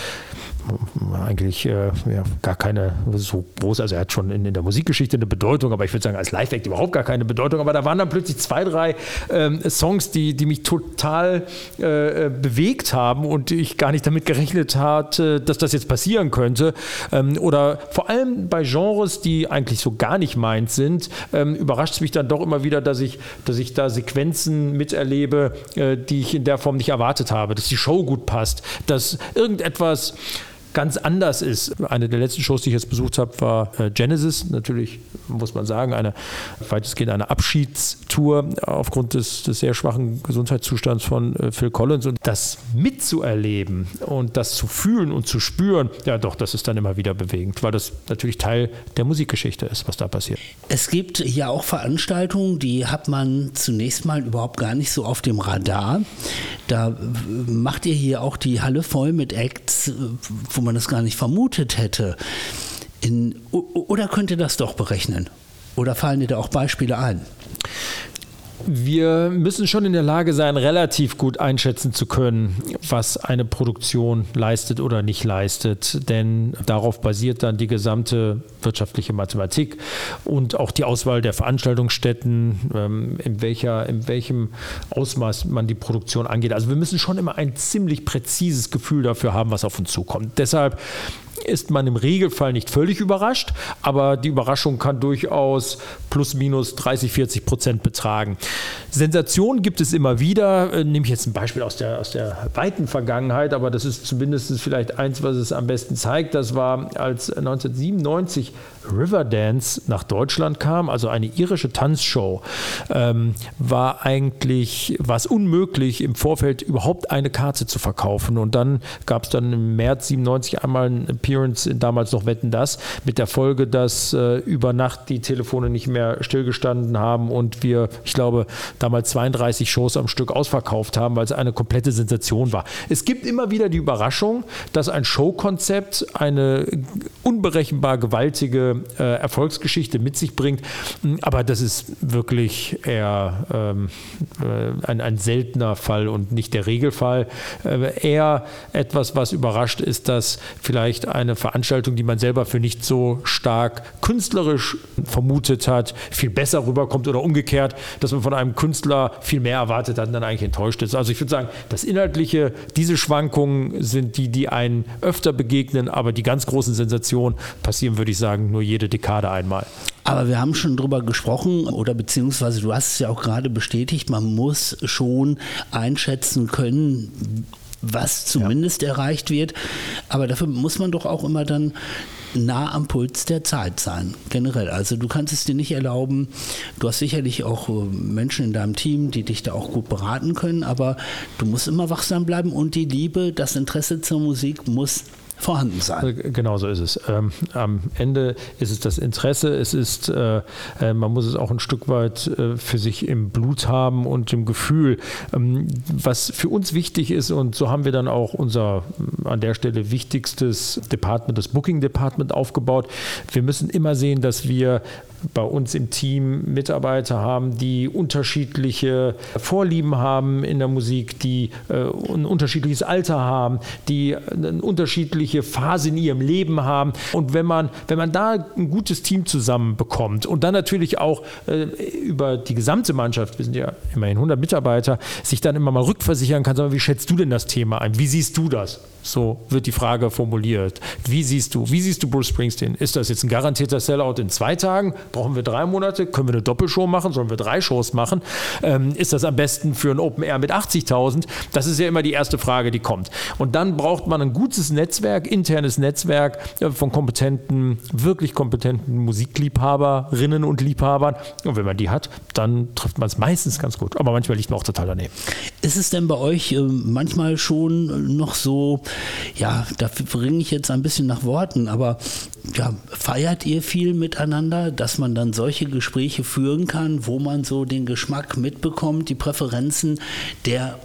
eigentlich äh, ja, gar keine so groß, also er hat schon in, in, der Musikgeschichte eine Bedeutung, aber ich würde sagen, als Live-Act überhaupt gar keine Bedeutung. Aber da waren dann plötzlich zwei, drei ähm, Songs, die, die mich total äh, bewegt haben und ich gar nicht damit gerechnet hatte, dass das jetzt passieren könnte. Ähm, oder vor allem bei Genres, die eigentlich so gar nicht meint sind, ähm, überrascht es mich dann doch immer wieder, dass ich, dass ich da Sequenzen miterlebe, äh, die ich in der Form nicht erwartet habe, dass die Show gut passt, dass irgendetwas ganz anders ist. Eine der letzten Shows, die ich jetzt besucht habe, war äh, Genesis. Natürlich muss man sagen, eine weitestgehend eine Abschiedstour aufgrund des, des sehr schwachen Gesundheitszustands von äh, Phil Collins. Und das mitzuerleben und das zu fühlen und zu spüren, ja doch, das ist dann immer wieder bewegend, weil das natürlich Teil der Musikgeschichte ist, was da passiert. Es gibt ja auch Veranstaltungen, die hat man zunächst mal überhaupt gar nicht so auf dem Radar. Da macht ihr hier auch die Halle voll mit Acts, wo man das gar nicht vermutet hätte. In, oder könnt ihr das doch berechnen? Oder fallen dir da auch Beispiele ein? Wir müssen schon in der Lage sein, relativ gut einschätzen zu können, was eine Produktion leistet oder nicht leistet. Denn darauf basiert dann die gesamte wirtschaftliche Mathematik und auch die Auswahl der Veranstaltungsstätten, ähm, in, welcher, in welchem Ausmaß man die Produktion angeht. Also wir müssen schon immer ein ziemlich präzises Gefühl dafür haben, was auf uns zukommt. Deshalb ist man im Regelfall nicht völlig überrascht, aber die Überraschung kann durchaus plus minus 30, 40 Prozent betragen. Sensationen gibt es immer wieder. Äh, nehme ich jetzt ein Beispiel aus der, aus der weiten Vergangenheit, aber das ist zumindest vielleicht eins, was es am besten zeigt. Das war, als 1997 Riverdance nach Deutschland kam, also eine irische Tanzshow, ähm, war eigentlich was unmöglich, im Vorfeld überhaupt eine Karte zu verkaufen. Und dann gab es dann im März 97 einmal ein Appearance damals noch Wetten das, mit der Folge, dass äh, über Nacht die Telefone nicht mehr stillgestanden haben und wir, ich glaube, damals 32 Shows am Stück ausverkauft haben, weil es eine komplette Sensation war. Es gibt immer wieder die Überraschung, dass ein Showkonzept eine unberechenbar gewaltige äh, Erfolgsgeschichte mit sich bringt. Aber das ist wirklich eher ähm, äh, ein, ein, seltener Fall und nicht der Regelfall. Äh, eher etwas, was überrascht ist, dass vielleicht eine Veranstaltung, die man selber für nicht so stark künstlerisch vermutet hat, viel besser rüberkommt oder umgekehrt, dass man von einem Künstler viel mehr erwartet hat und dann eigentlich enttäuscht ist. Also ich würde sagen, das Inhaltliche, diese Schwankungen sind die, die einen öfter begegnen, aber die ganz großen Sensationen passieren, würde ich sagen, nur jede Dekade einmal. Aber wir haben schon drüber gesprochen oder beziehungsweise du hast es ja auch gerade bestätigt, man muss schon einschätzen können, was zumindest ja. erreicht wird. Aber dafür muss man doch auch immer dann nah am Puls der Zeit sein, generell. Also du kannst es dir nicht erlauben, du hast sicherlich auch äh, Menschen in deinem Team, die dich da auch gut beraten können, aber du musst immer wachsam bleiben und die Liebe, das Interesse zur Musik muss vorhanden sein. Äh, genau so ist es. Ähm, am Ende ist es das Interesse, es ist, äh, äh, man muss es auch ein Stück weit äh, für sich im Blut haben und im Gefühl. Ähm, was für uns wichtig ist, und so haben wir dann auch unser an der Stelle wichtigstes Department, das Booking Department aufgebaut. Wir müssen immer sehen, dass wir bei uns im Team Mitarbeiter haben, die unterschiedliche Vorlieben haben in der Musik, die äh, ein unterschiedliches Alter haben, die eine unterschiedliche Phase in ihrem Leben haben. Und wenn man, wenn man da ein gutes Team zusammenbekommt und dann natürlich auch äh, über die gesamte Mannschaft, wir sind ja immerhin 100 Mitarbeiter, sich dann immer mal rückversichern kann, sagen, wie schätzt du denn das Thema ein? Wie siehst du das? So wird die Frage formuliert. Wie siehst du, wie siehst du Bruce Springsteen? Ist das jetzt ein garantierter Sellout in zwei Tagen? Brauchen wir drei Monate? Können wir eine Doppelshow machen? Sollen wir drei Shows machen? Ähm, ist das am besten für ein Open Air mit 80.000? Das ist ja immer die erste Frage, die kommt. Und dann braucht man ein gutes Netzwerk, internes Netzwerk äh, von kompetenten, wirklich kompetenten Musikliebhaberinnen und Liebhabern. Und wenn man die hat, dann trifft man es meistens ganz gut. Aber manchmal liegt man auch total daneben. Ist es denn bei euch äh, manchmal schon noch so, ja, da bringe ich jetzt ein bisschen nach Worten, aber ja, feiert ihr viel miteinander, dass man dann solche Gespräche führen kann, wo man so den Geschmack mitbekommt, die Präferenzen der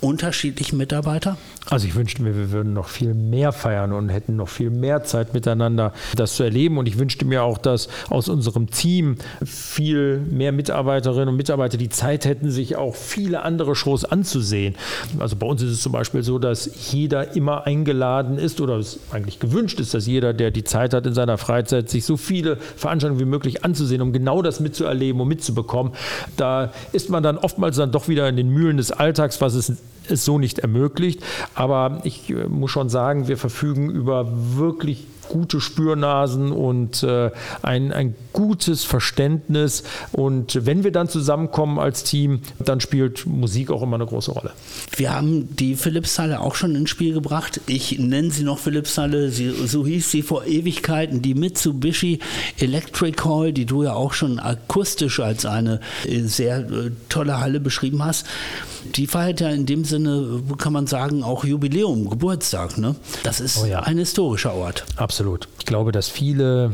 unterschiedlichen Mitarbeiter? Also ich wünschte mir, wir würden noch viel mehr feiern und hätten noch viel mehr Zeit miteinander, das zu erleben. Und ich wünschte mir auch, dass aus unserem Team viel mehr Mitarbeiterinnen und Mitarbeiter die Zeit hätten, sich auch viele andere Shows anzusehen. Also bei uns ist es zum Beispiel so, dass jeder immer eingeladen ist oder es eigentlich gewünscht ist, dass jeder, der die Zeit hat in seiner Freizeit, sich so viele Veranstaltungen wie möglich anzusehen, um genau das mitzuerleben und mitzubekommen. Da ist man dann oftmals dann doch wieder in den Mühlen des Alltags, was es es so nicht ermöglicht. Aber ich äh, muss schon sagen, wir verfügen über wirklich gute Spürnasen und äh, ein, ein gutes Verständnis. Und wenn wir dann zusammenkommen als Team, dann spielt Musik auch immer eine große Rolle. Wir haben die Philips-Halle auch schon ins Spiel gebracht. Ich nenne sie noch Philips-Halle, so hieß sie vor Ewigkeiten, die Mitsubishi Electric Hall, die du ja auch schon akustisch als eine äh, sehr äh, tolle Halle beschrieben hast. Die feiert ja in dem Sinne, kann man sagen, auch Jubiläum, Geburtstag. Ne? Das ist oh ja. ein historischer Ort. Absolut. Ich glaube, dass viele,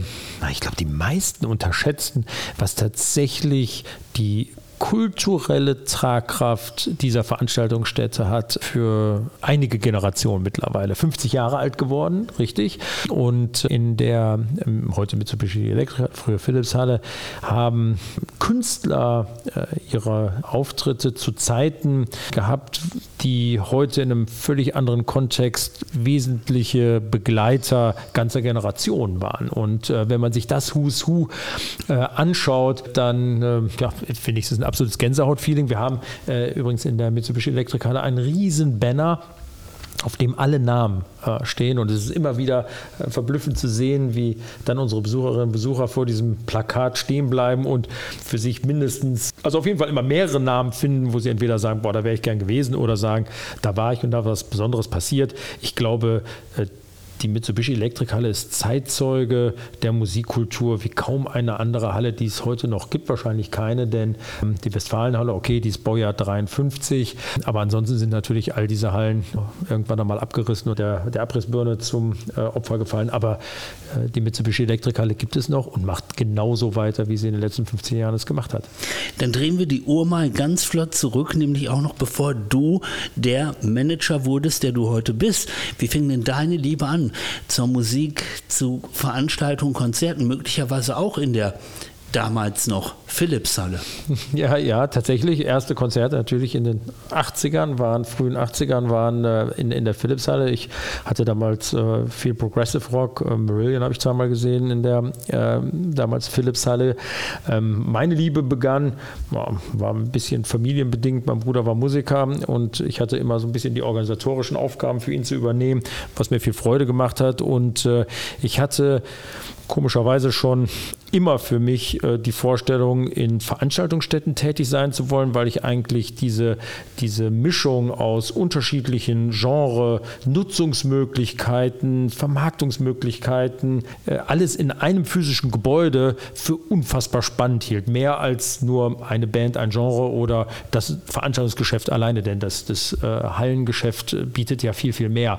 ich glaube, die meisten unterschätzen, was tatsächlich die kulturelle Tragkraft dieser Veranstaltungsstätte hat für einige Generationen mittlerweile. 50 Jahre alt geworden, richtig. Und in der, ähm, heute Mitsubishi Electric, früher Philips Halle, haben Künstler äh, ihre Auftritte zu Zeiten gehabt, die heute in einem völlig anderen Kontext wesentliche Begleiter ganzer Generationen waren. Und äh, wenn man sich das Who's Who äh, anschaut, dann ja, finde ich es ein absolutes Gänsehaut-Feeling. Wir haben äh, übrigens in der Mitsubishi Elektrikhalle einen riesen Banner auf dem alle Namen äh, stehen. Und es ist immer wieder äh, verblüffend zu sehen, wie dann unsere Besucherinnen und Besucher vor diesem Plakat stehen bleiben und für sich mindestens, also auf jeden Fall immer mehrere Namen finden, wo sie entweder sagen, boah, da wäre ich gern gewesen oder sagen, da war ich und da was Besonderes passiert. Ich glaube, äh, die Mitsubishi Elektrikhalle ist Zeitzeuge der Musikkultur wie kaum eine andere Halle, die es heute noch gibt. Wahrscheinlich keine, denn ähm, die Westfalenhalle, okay, die ist Baujahr 53, aber ansonsten sind natürlich all diese Hallen irgendwann einmal abgerissen und der, der Abrissbirne zum äh, Opfer gefallen. Aber äh, die Mitsubishi Elektrikhalle gibt es noch und macht genauso weiter, wie sie in den letzten 15 Jahren es gemacht hat. Dann drehen wir die Uhr mal ganz flott zurück, nämlich auch noch bevor du der Manager wurdest, der du heute bist. Wie fing denn deine Liebe an? Zur Musik, zu Veranstaltungen, Konzerten, möglicherweise auch in der damals noch Philipshalle. Ja, ja, tatsächlich. Erste Konzerte natürlich in den 80ern waren, frühen 80ern waren äh, in, in der Philipshalle. Ich hatte damals äh, viel Progressive Rock. Äh, Marillion habe ich zweimal gesehen in der äh, damals Philipshalle. Ähm, meine Liebe begann, war ein bisschen familienbedingt. Mein Bruder war Musiker und ich hatte immer so ein bisschen die organisatorischen Aufgaben für ihn zu übernehmen, was mir viel Freude gemacht hat. Und äh, ich hatte komischerweise schon immer für mich äh, die Vorstellung, in Veranstaltungsstätten tätig sein zu wollen, weil ich eigentlich diese, diese Mischung aus unterschiedlichen Genre, Nutzungsmöglichkeiten, Vermarktungsmöglichkeiten, äh, alles in einem physischen Gebäude für unfassbar spannend hielt. Mehr als nur eine Band, ein Genre oder das Veranstaltungsgeschäft alleine, denn das, das äh, Hallengeschäft bietet ja viel, viel mehr.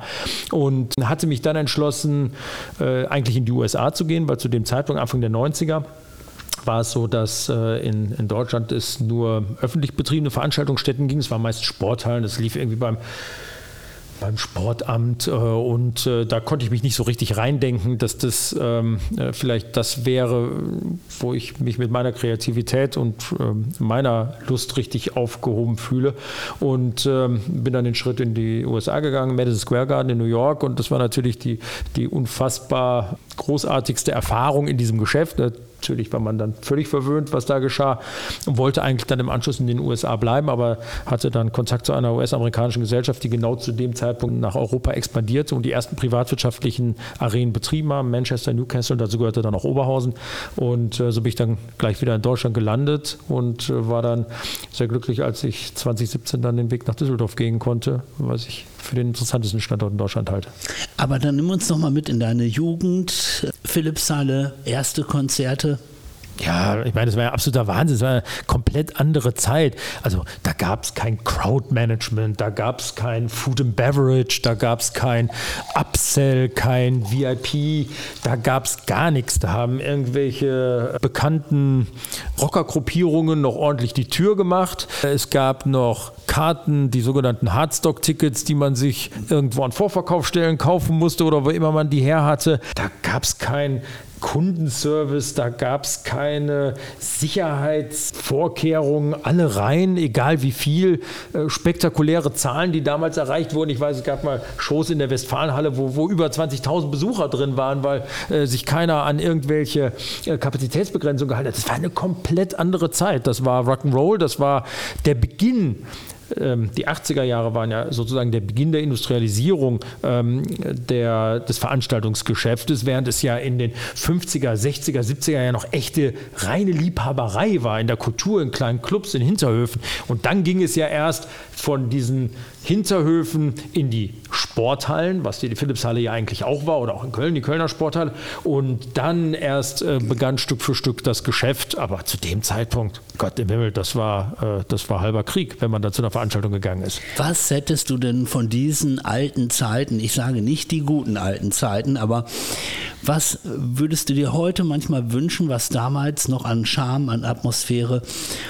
Und hatte mich dann entschlossen, äh, eigentlich in die USA zu gehen, weil zu dem Zeitpunkt, Anfang der 90er, war es so, dass äh, in, in Deutschland es nur öffentlich betriebene Veranstaltungsstätten ging. Es waren meist Sporthallen, das lief irgendwie beim beim Sportamt äh, und äh, da konnte ich mich nicht so richtig reindenken, dass das ähm, äh, vielleicht das wäre, wo ich mich mit meiner Kreativität und ähm, meiner Lust richtig aufgehoben fühle und ähm, bin dann den Schritt in die USA gegangen, Madison Square Garden in New York und das war natürlich die, die unfassbar großartigste Erfahrung in diesem Geschäft. Natürlich war man dann völlig verwöhnt, was da geschah und wollte eigentlich dann im Anschluss in den USA bleiben, aber hatte dann Kontakt zu einer US-amerikanischen Gesellschaft, die genau zu dem Zeitpunkt nach Europa expandierte und die ersten privatwirtschaftlichen Arenen betrieben haben, Manchester, Newcastle, dazu gehörte dann auch Oberhausen. Und äh, so bin ich dann gleich wieder in Deutschland gelandet und äh, war dann sehr glücklich, als ich 2017 dann den Weg nach Düsseldorf gehen konnte, was ich für den interessantesten Standort in Deutschland halte. Aber dann nimm uns noch mal mit in deine Jugend, Philippshalle, erste Konzerte. Ja, ich meine, das war ja absoluter Wahnsinn. Es war eine komplett andere Zeit. Also da gab es kein Crowdmanagement, da gab es kein Food and Beverage, da gab es kein Upsell, kein VIP, da gab es gar nichts. Da haben irgendwelche bekannten Rockergruppierungen noch ordentlich die Tür gemacht. Es gab noch Karten, die sogenannten Hardstock-Tickets, die man sich irgendwo an Vorverkaufsstellen kaufen musste oder wo immer man die her hatte. Da gab es kein Kundenservice, da gab es keine Sicherheitsvorkehrungen, alle rein, egal wie viel, äh, spektakuläre Zahlen, die damals erreicht wurden. Ich weiß, es gab mal Shows in der Westfalenhalle, wo, wo über 20.000 Besucher drin waren, weil äh, sich keiner an irgendwelche äh, Kapazitätsbegrenzungen gehalten hat. Das war eine komplett andere Zeit. Das war Rock'n'Roll, das war der Beginn die 80er Jahre waren ja sozusagen der Beginn der Industrialisierung ähm, der, des Veranstaltungsgeschäftes, während es ja in den 50er, 60er, 70er Jahren noch echte reine Liebhaberei war in der Kultur, in kleinen Clubs, in Hinterhöfen. Und dann ging es ja erst von diesen Hinterhöfen in die Sporthallen, was die Philipshalle ja eigentlich auch war, oder auch in Köln, die Kölner Sporthalle. Und dann erst äh, begann Stück für Stück das Geschäft. Aber zu dem Zeitpunkt, Gott im Himmel, das war, äh, das war halber Krieg, wenn man da zu einer Veranstaltung gegangen ist. Was hättest du denn von diesen alten Zeiten, ich sage nicht die guten alten Zeiten, aber was würdest du dir heute manchmal wünschen, was damals noch an Charme, an Atmosphäre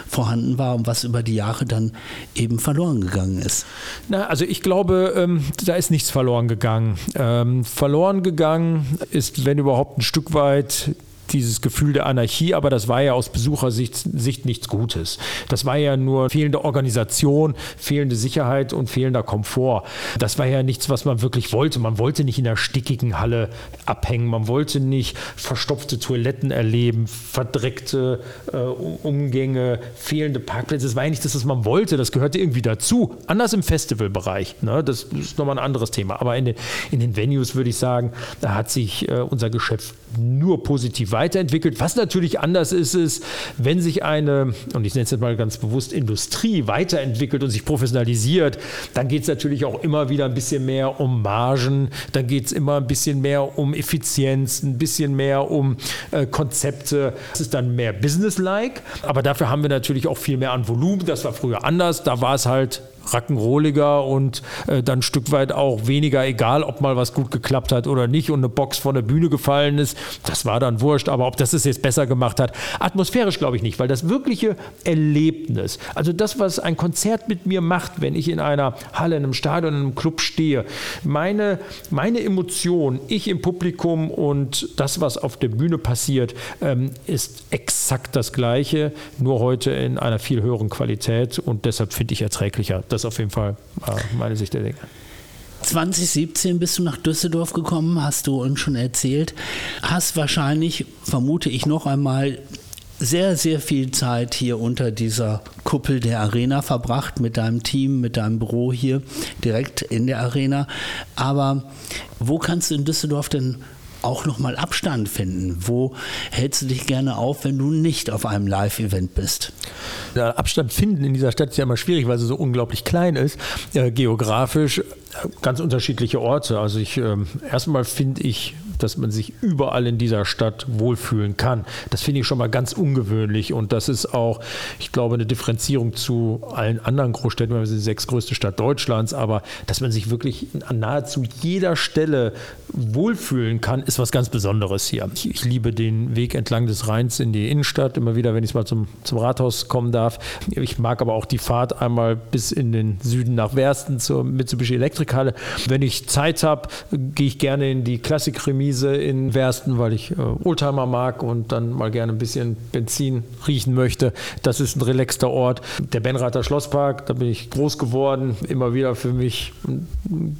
vorhanden war und was über die Jahre dann eben verloren gegangen ist? Na, also ich glaube, ähm, da ist nichts verloren gegangen. Ähm, verloren gegangen ist, wenn überhaupt, ein Stück weit dieses Gefühl der Anarchie, aber das war ja aus Besuchersicht Sicht nichts Gutes. Das war ja nur fehlende Organisation, fehlende Sicherheit und fehlender Komfort. Das war ja nichts, was man wirklich wollte. Man wollte nicht in der stickigen Halle abhängen, man wollte nicht verstopfte Toiletten erleben, verdreckte äh, Umgänge, fehlende Parkplätze. Das war ja nicht das, was man wollte, das gehörte irgendwie dazu. Anders im Festivalbereich. Ne? Das ist nochmal ein anderes Thema. Aber in den, in den Venues würde ich sagen, da hat sich äh, unser Geschäft nur positiv weiterentwickelt. Was natürlich anders ist, ist, wenn sich eine, und ich nenne es jetzt mal ganz bewusst, Industrie weiterentwickelt und sich professionalisiert, dann geht es natürlich auch immer wieder ein bisschen mehr um Margen, dann geht es immer ein bisschen mehr um Effizienz, ein bisschen mehr um äh, Konzepte. Das ist dann mehr businesslike, aber dafür haben wir natürlich auch viel mehr an Volumen. Das war früher anders. Da war es halt rackenrohliger und äh, dann ein Stück weit auch weniger egal, ob mal was gut geklappt hat oder nicht und eine Box von der Bühne gefallen ist. Das war dann wurscht, aber ob das es jetzt besser gemacht hat, atmosphärisch glaube ich nicht, weil das wirkliche Erlebnis, also das, was ein Konzert mit mir macht, wenn ich in einer Halle, in einem Stadion, in einem Club stehe, meine, meine Emotion, ich im Publikum und das, was auf der Bühne passiert, ähm, ist exakt das Gleiche, nur heute in einer viel höheren Qualität und deshalb finde ich erträglicher. Das ist auf jeden Fall äh, meine Sicht der Dinge. 2017 bist du nach Düsseldorf gekommen, hast du uns schon erzählt. Hast wahrscheinlich, vermute ich noch einmal, sehr, sehr viel Zeit hier unter dieser Kuppel der Arena verbracht mit deinem Team, mit deinem Büro hier direkt in der Arena. Aber wo kannst du in Düsseldorf denn auch nochmal Abstand finden? Wo hältst du dich gerne auf, wenn du nicht auf einem Live-Event bist? Ja, Abstand finden in dieser Stadt ist ja immer schwierig, weil sie so unglaublich klein ist, äh, geografisch. Ganz unterschiedliche Orte. Also ich äh, erstmal finde ich dass man sich überall in dieser Stadt wohlfühlen kann. Das finde ich schon mal ganz ungewöhnlich und das ist auch, ich glaube, eine Differenzierung zu allen anderen Großstädten. Wir sind die sechstgrößte Stadt Deutschlands, aber dass man sich wirklich an nahezu jeder Stelle wohlfühlen kann, ist was ganz Besonderes hier. Ich, ich liebe den Weg entlang des Rheins in die Innenstadt, immer wieder, wenn ich mal zum, zum Rathaus kommen darf. Ich mag aber auch die Fahrt einmal bis in den Süden nach Wersten zur Mitsubishi Elektrikhalle. Wenn ich Zeit habe, gehe ich gerne in die Klassikremise Wiese in Wersten, weil ich äh, Oldtimer mag und dann mal gerne ein bisschen Benzin riechen möchte. Das ist ein relaxter Ort. Der Benrather Schlosspark, da bin ich groß geworden, immer wieder für mich ein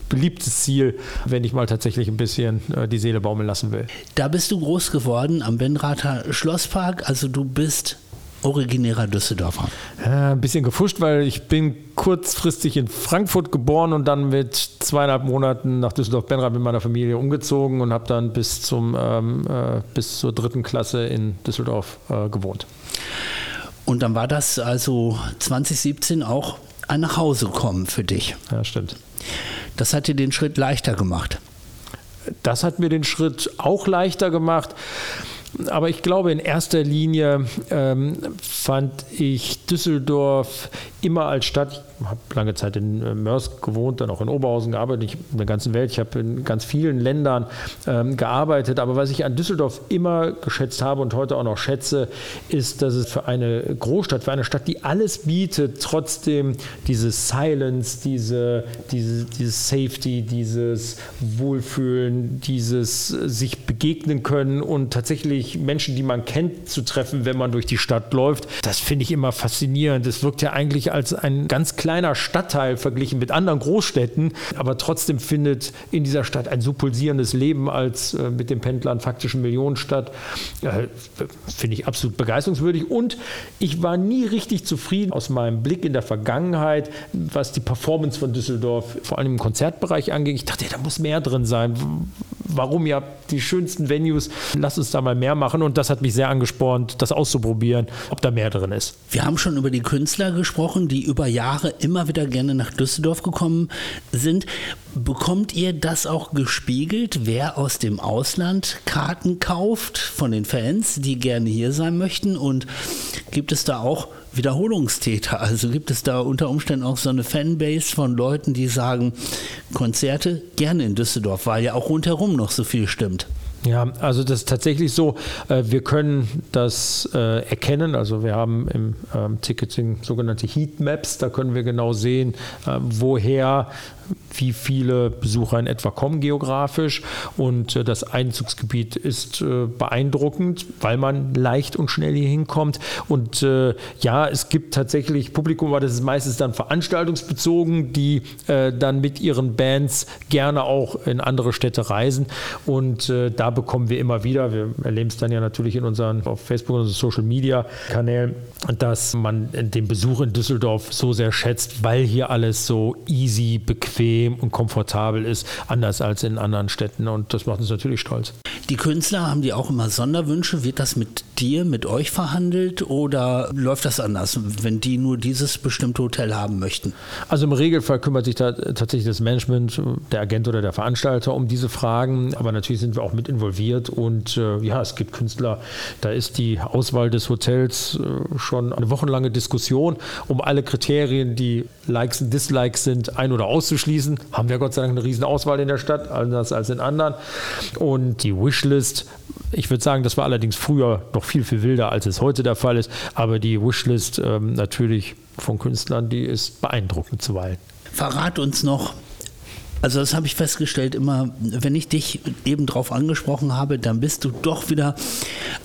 beliebtes Ziel, wenn ich mal tatsächlich ein bisschen äh, die Seele baumeln lassen will. Da bist du groß geworden am Benrather Schlosspark, also du bist originärer Düsseldorfer? Ja, ein bisschen gefuscht, weil ich bin kurzfristig in Frankfurt geboren und dann mit zweieinhalb Monaten nach Düsseldorf-Benrath mit meiner Familie umgezogen und habe dann bis, zum, ähm, äh, bis zur dritten Klasse in Düsseldorf äh, gewohnt. Und dann war das also 2017 auch ein Nachhausekommen für dich. Ja, stimmt. Das hat dir den Schritt leichter gemacht. Das hat mir den Schritt auch leichter gemacht Aber ich glaube, in erster Linie ähm, fand ich Düsseldorf immer als Stadt, ich habe lange Zeit in äh, Mörs gewohnt, dann auch in Oberhausen gearbeitet, ich in der ganzen Welt, ich habe in ganz vielen Ländern ähm, gearbeitet. Aber was ich an Düsseldorf immer geschätzt habe und heute auch noch schätze, ist, dass es für eine Großstadt, für eine Stadt, die alles bietet, trotzdem diese Silence, diese, diese, dieses Safety, dieses Wohlfühlen, dieses sich begegnen können und tatsächlich Menschen, die man kennt, zu treffen, wenn man durch die Stadt läuft. Das finde ich immer faszinierend. Es wirkt ja eigentlich als ein ganz kleiner Stadtteil verglichen mit anderen Großstädten, aber trotzdem findet in dieser Stadt ein so pulsierendes Leben als äh, mit den Pendlern faktischen Millionenstadt. Äh, finde ich absolut begeisterungswürdig und ich war nie richtig zufrieden aus meinem Blick in der Vergangenheit, was die Performance von Düsseldorf vor allem im Konzertbereich angeht. Ich dachte, da muss mehr drin sein. Warum? Habt die schönsten Venues. Lasst uns da mal mehr machen. Und das hat mich sehr angespornt, das auszuprobieren, ob da mehr drin ist. Wir haben schon über die Künstler gesprochen, die über Jahre immer wieder gerne nach Düsseldorf gekommen sind. Bekommt ihr das auch gespiegelt, wer aus dem Ausland Karten kauft von den Fans, die gerne hier sein möchten? Und gibt es da auch Wiederholungstäter? Also gibt es da unter Umständen auch so eine Fanbase von Leuten, die sagen, Konzerte gerne in Düsseldorf, weil ja auch rundherum noch so viel stimmt? Ja, also das ist tatsächlich so. Äh, wir können das äh, erkennen. Also wir haben im ähm, Ticketing sogenannte Heatmaps. Da können wir genau sehen, äh, woher wie viele Besucher in etwa kommen geografisch. Und das Einzugsgebiet ist beeindruckend, weil man leicht und schnell hier hinkommt. Und ja, es gibt tatsächlich Publikum, aber das ist meistens dann veranstaltungsbezogen, die dann mit ihren Bands gerne auch in andere Städte reisen. Und da bekommen wir immer wieder, wir erleben es dann ja natürlich in unseren auf Facebook und Social Media Kanälen, dass man den Besuch in Düsseldorf so sehr schätzt, weil hier alles so easy, bequem und komfortabel ist, anders als in anderen Städten. Und das macht uns natürlich stolz. Die Künstler haben die auch immer Sonderwünsche. Wird das mit dir, mit euch verhandelt oder läuft das anders, wenn die nur dieses bestimmte Hotel haben möchten? Also im Regelfall kümmert sich da tatsächlich das Management, der Agent oder der Veranstalter um diese Fragen. Aber natürlich sind wir auch mit involviert und äh, ja, es gibt Künstler, da ist die Auswahl des Hotels äh, schon eine wochenlange Diskussion, um alle Kriterien, die Likes und Dislikes sind, ein- oder auszuschließen. Haben wir Gott sei Dank eine riesen Auswahl in der Stadt, anders als in anderen. Und die Wishlist, ich würde sagen, das war allerdings früher noch viel, viel wilder, als es heute der Fall ist. Aber die Wishlist ähm, natürlich von Künstlern, die ist beeindruckend zuweilen. Verrat uns noch, also das habe ich festgestellt, immer wenn ich dich eben drauf angesprochen habe, dann bist du doch wieder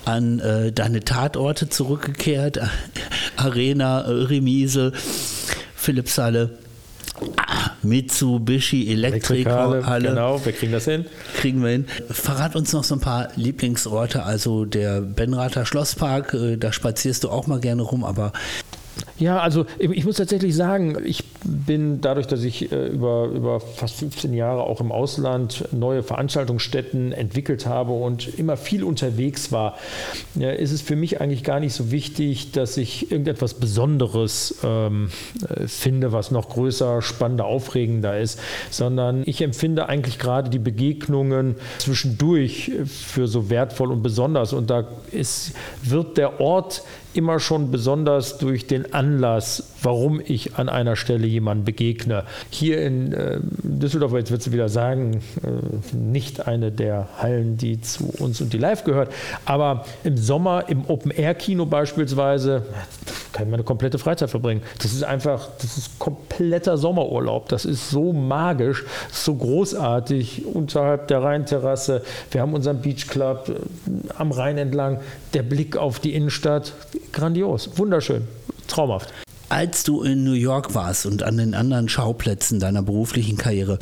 an äh, deine Tatorte zurückgekehrt. Arena, äh, Remise, Philipshalle. Mitsubishi Elektrikhalle. Genau, wir kriegen das hin. Kriegen wir hin. Verrat uns noch so ein paar Lieblingsorte, also der Benrather Schlosspark, äh, da spazierst du auch mal gerne rum, aber ja, also ich muss tatsächlich sagen, ich bin dadurch, dass ich äh, über, über fast 15 Jahre auch im Ausland neue Veranstaltungsstätten entwickelt habe und immer viel unterwegs war, ist es für mich eigentlich gar nicht so wichtig, dass ich irgendetwas Besonderes ähm, äh, finde, was noch größer, spannender, aufregender ist, sondern ich empfinde eigentlich gerade die Begegnungen zwischendurch für so wertvoll und besonders. Und da ist, wird der Ort immer schon besonders durch den Anlass, warum ich an einer Stelle jemandem begegne. Hier in äh, Düsseldorf, jetzt wird sie wieder sagen, äh, nicht eine der Hallen, die zu uns und die Live gehört, aber im Sommer im Open-Air-Kino beispielsweise kann ich meine komplette Freizeit verbringen. Das ist einfach, das ist kompletter Sommerurlaub. Das ist so magisch, so großartig unterhalb der Rheinterrasse. Wir haben unseren Beach Club äh, am Rhein entlang. Der Blick auf die Innenstadt, grandios, wunderschön, traumhaft. Als du in New York warst und an den anderen Schauplätzen deiner beruflichen Karriere,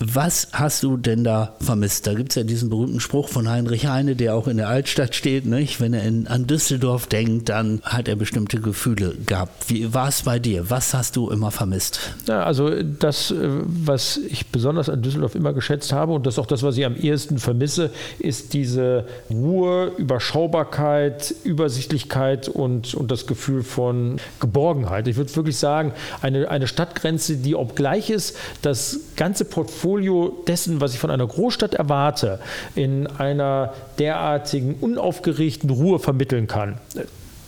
was hast du denn da vermisst? Da gibt es ja diesen berühmten Spruch von Heinrich Heine, der auch in der Altstadt steht. Nicht? Wenn er in, an Düsseldorf denkt, dann hat er bestimmte Gefühle gehabt. Wie war es bei dir? Was hast du immer vermisst? Ja, also das, äh, was ich besonders an Düsseldorf immer geschätzt habe und das ist auch das, was ich am ehesten vermisse, ist diese Ruhe, Überschaubarkeit, Übersichtlichkeit und, und das Gefühl von Geborgenheit. Ich würde wirklich sagen, eine, eine Stadtgrenze, die obgleich ist, das ganze Portfolio Portfolio dessen, was ich von einer Großstadt erwarte, in einer derartigen unaufgeregten Ruhe vermitteln kann.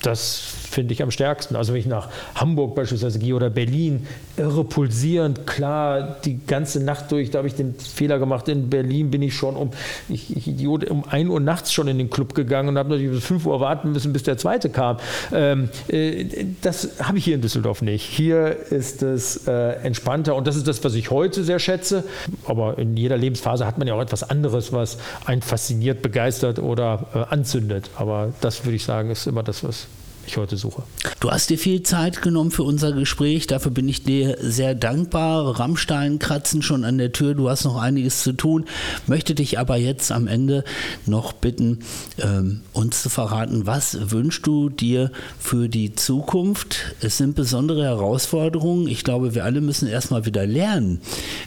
Das finde ich am stärksten. Also wenn ich nach Hamburg beispielsweise gehe oder Berlin, irre pulsierend, klar, die ganze Nacht durch, da habe ich den Fehler gemacht, in Berlin bin ich schon um, ich, ich Idiot, um 1 Uhr nachts schon in den Club gegangen und habe natürlich bis 5 Uhr warten müssen, bis der zweite kam. Ähm, äh, das habe ich hier in Düsseldorf nicht. Hier ist es äh, entspannter und das ist das, was ich heute sehr schätze. Aber in jeder Lebensphase hat man ja auch etwas anderes, was einen fasziniert, begeistert oder äh, anzündet. Aber das würde ich sagen, ist immer das, was ich heute suche. Du hast dir viel Zeit genommen für unser Gespräch. Dafür bin ich dir sehr dankbar. Rammstein kratzen schon an der Tür. Du hast noch einiges zu tun. Möchte dich aber jetzt am Ende noch bitten, ähm, uns zu verraten, was wünschst du dir für die Zukunft? Es sind besondere Herausforderungen. Ich glaube, wir alle müssen erstmal wieder lernen,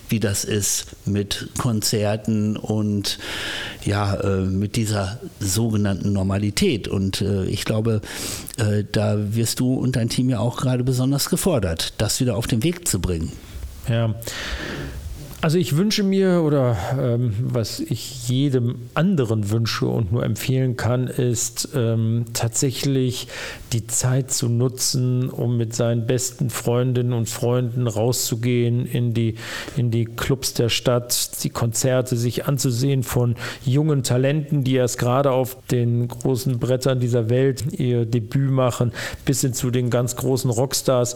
wie das ist mit Konzerten und ja, äh, mit dieser sogenannten Normalität. Und äh, ich glaube, äh, äh, da wirst du und dein Team ja auch gerade besonders gefordert, das wieder auf den Weg zu bringen. Ja, also ich wünsche mir oder ähm, was ich jedem anderen wünsche und nur empfehlen kann, ist ähm, tatsächlich die Zeit zu nutzen, um mit seinen besten Freundinnen und Freunden rauszugehen in die, in die Clubs der Stadt, die Konzerte sich anzusehen von jungen Talenten, die erst gerade auf den großen Brettern dieser Welt ihr Debüt machen, bis hin zu den ganz großen Rockstars,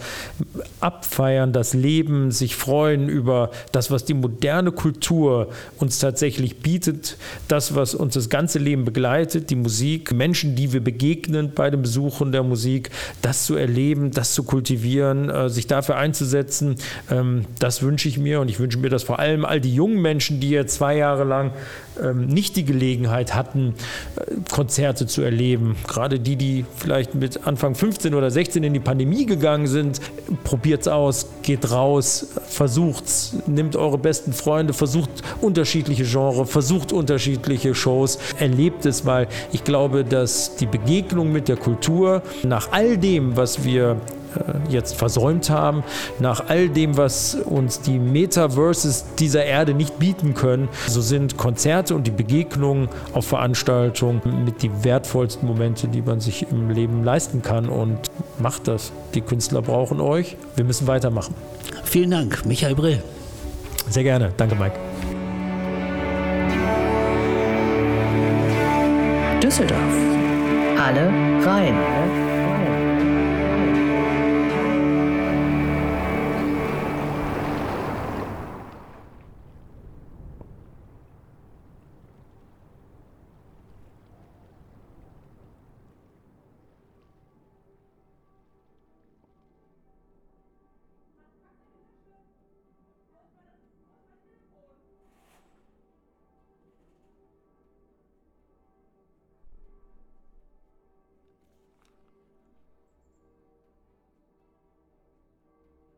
abfeiern, das Leben, sich freuen über das, was die die moderne Kultur uns tatsächlich bietet, das, was uns das ganze Leben begleitet, die Musik, Menschen, die wir begegnen bei dem Besuchen der Musik, das zu erleben, das zu kultivieren, äh, sich dafür einzusetzen, ähm, das wünsche ich mir und ich wünsche mir das vor allem all die jungen Menschen, die jetzt zwei Jahre lang ähm, nicht die Gelegenheit hatten, äh, Konzerte zu erleben. Gerade die, die vielleicht mit Anfang 15 oder 16 in die Pandemie gegangen sind, probiert es aus, geht raus, versucht es, nimmt eure besten Freunde, versucht unterschiedliche Genres, versucht unterschiedliche Shows, erlebt es, weil ich glaube, dass die Begegnung mit der Kultur nach all dem, was wir äh, jetzt versäumt haben, nach all dem, was uns die Metaverses dieser Erde nicht bieten können, so sind Konzerte und die Begegnungen auf Veranstaltungen mit die wertvollsten Momente, die man sich im Leben leisten kann und macht das. Die Künstler brauchen euch. Wir müssen weitermachen. Vielen Dank, Michael Brill. Sehr gerne. Danke, Mike. Düsseldorf. Alle rein.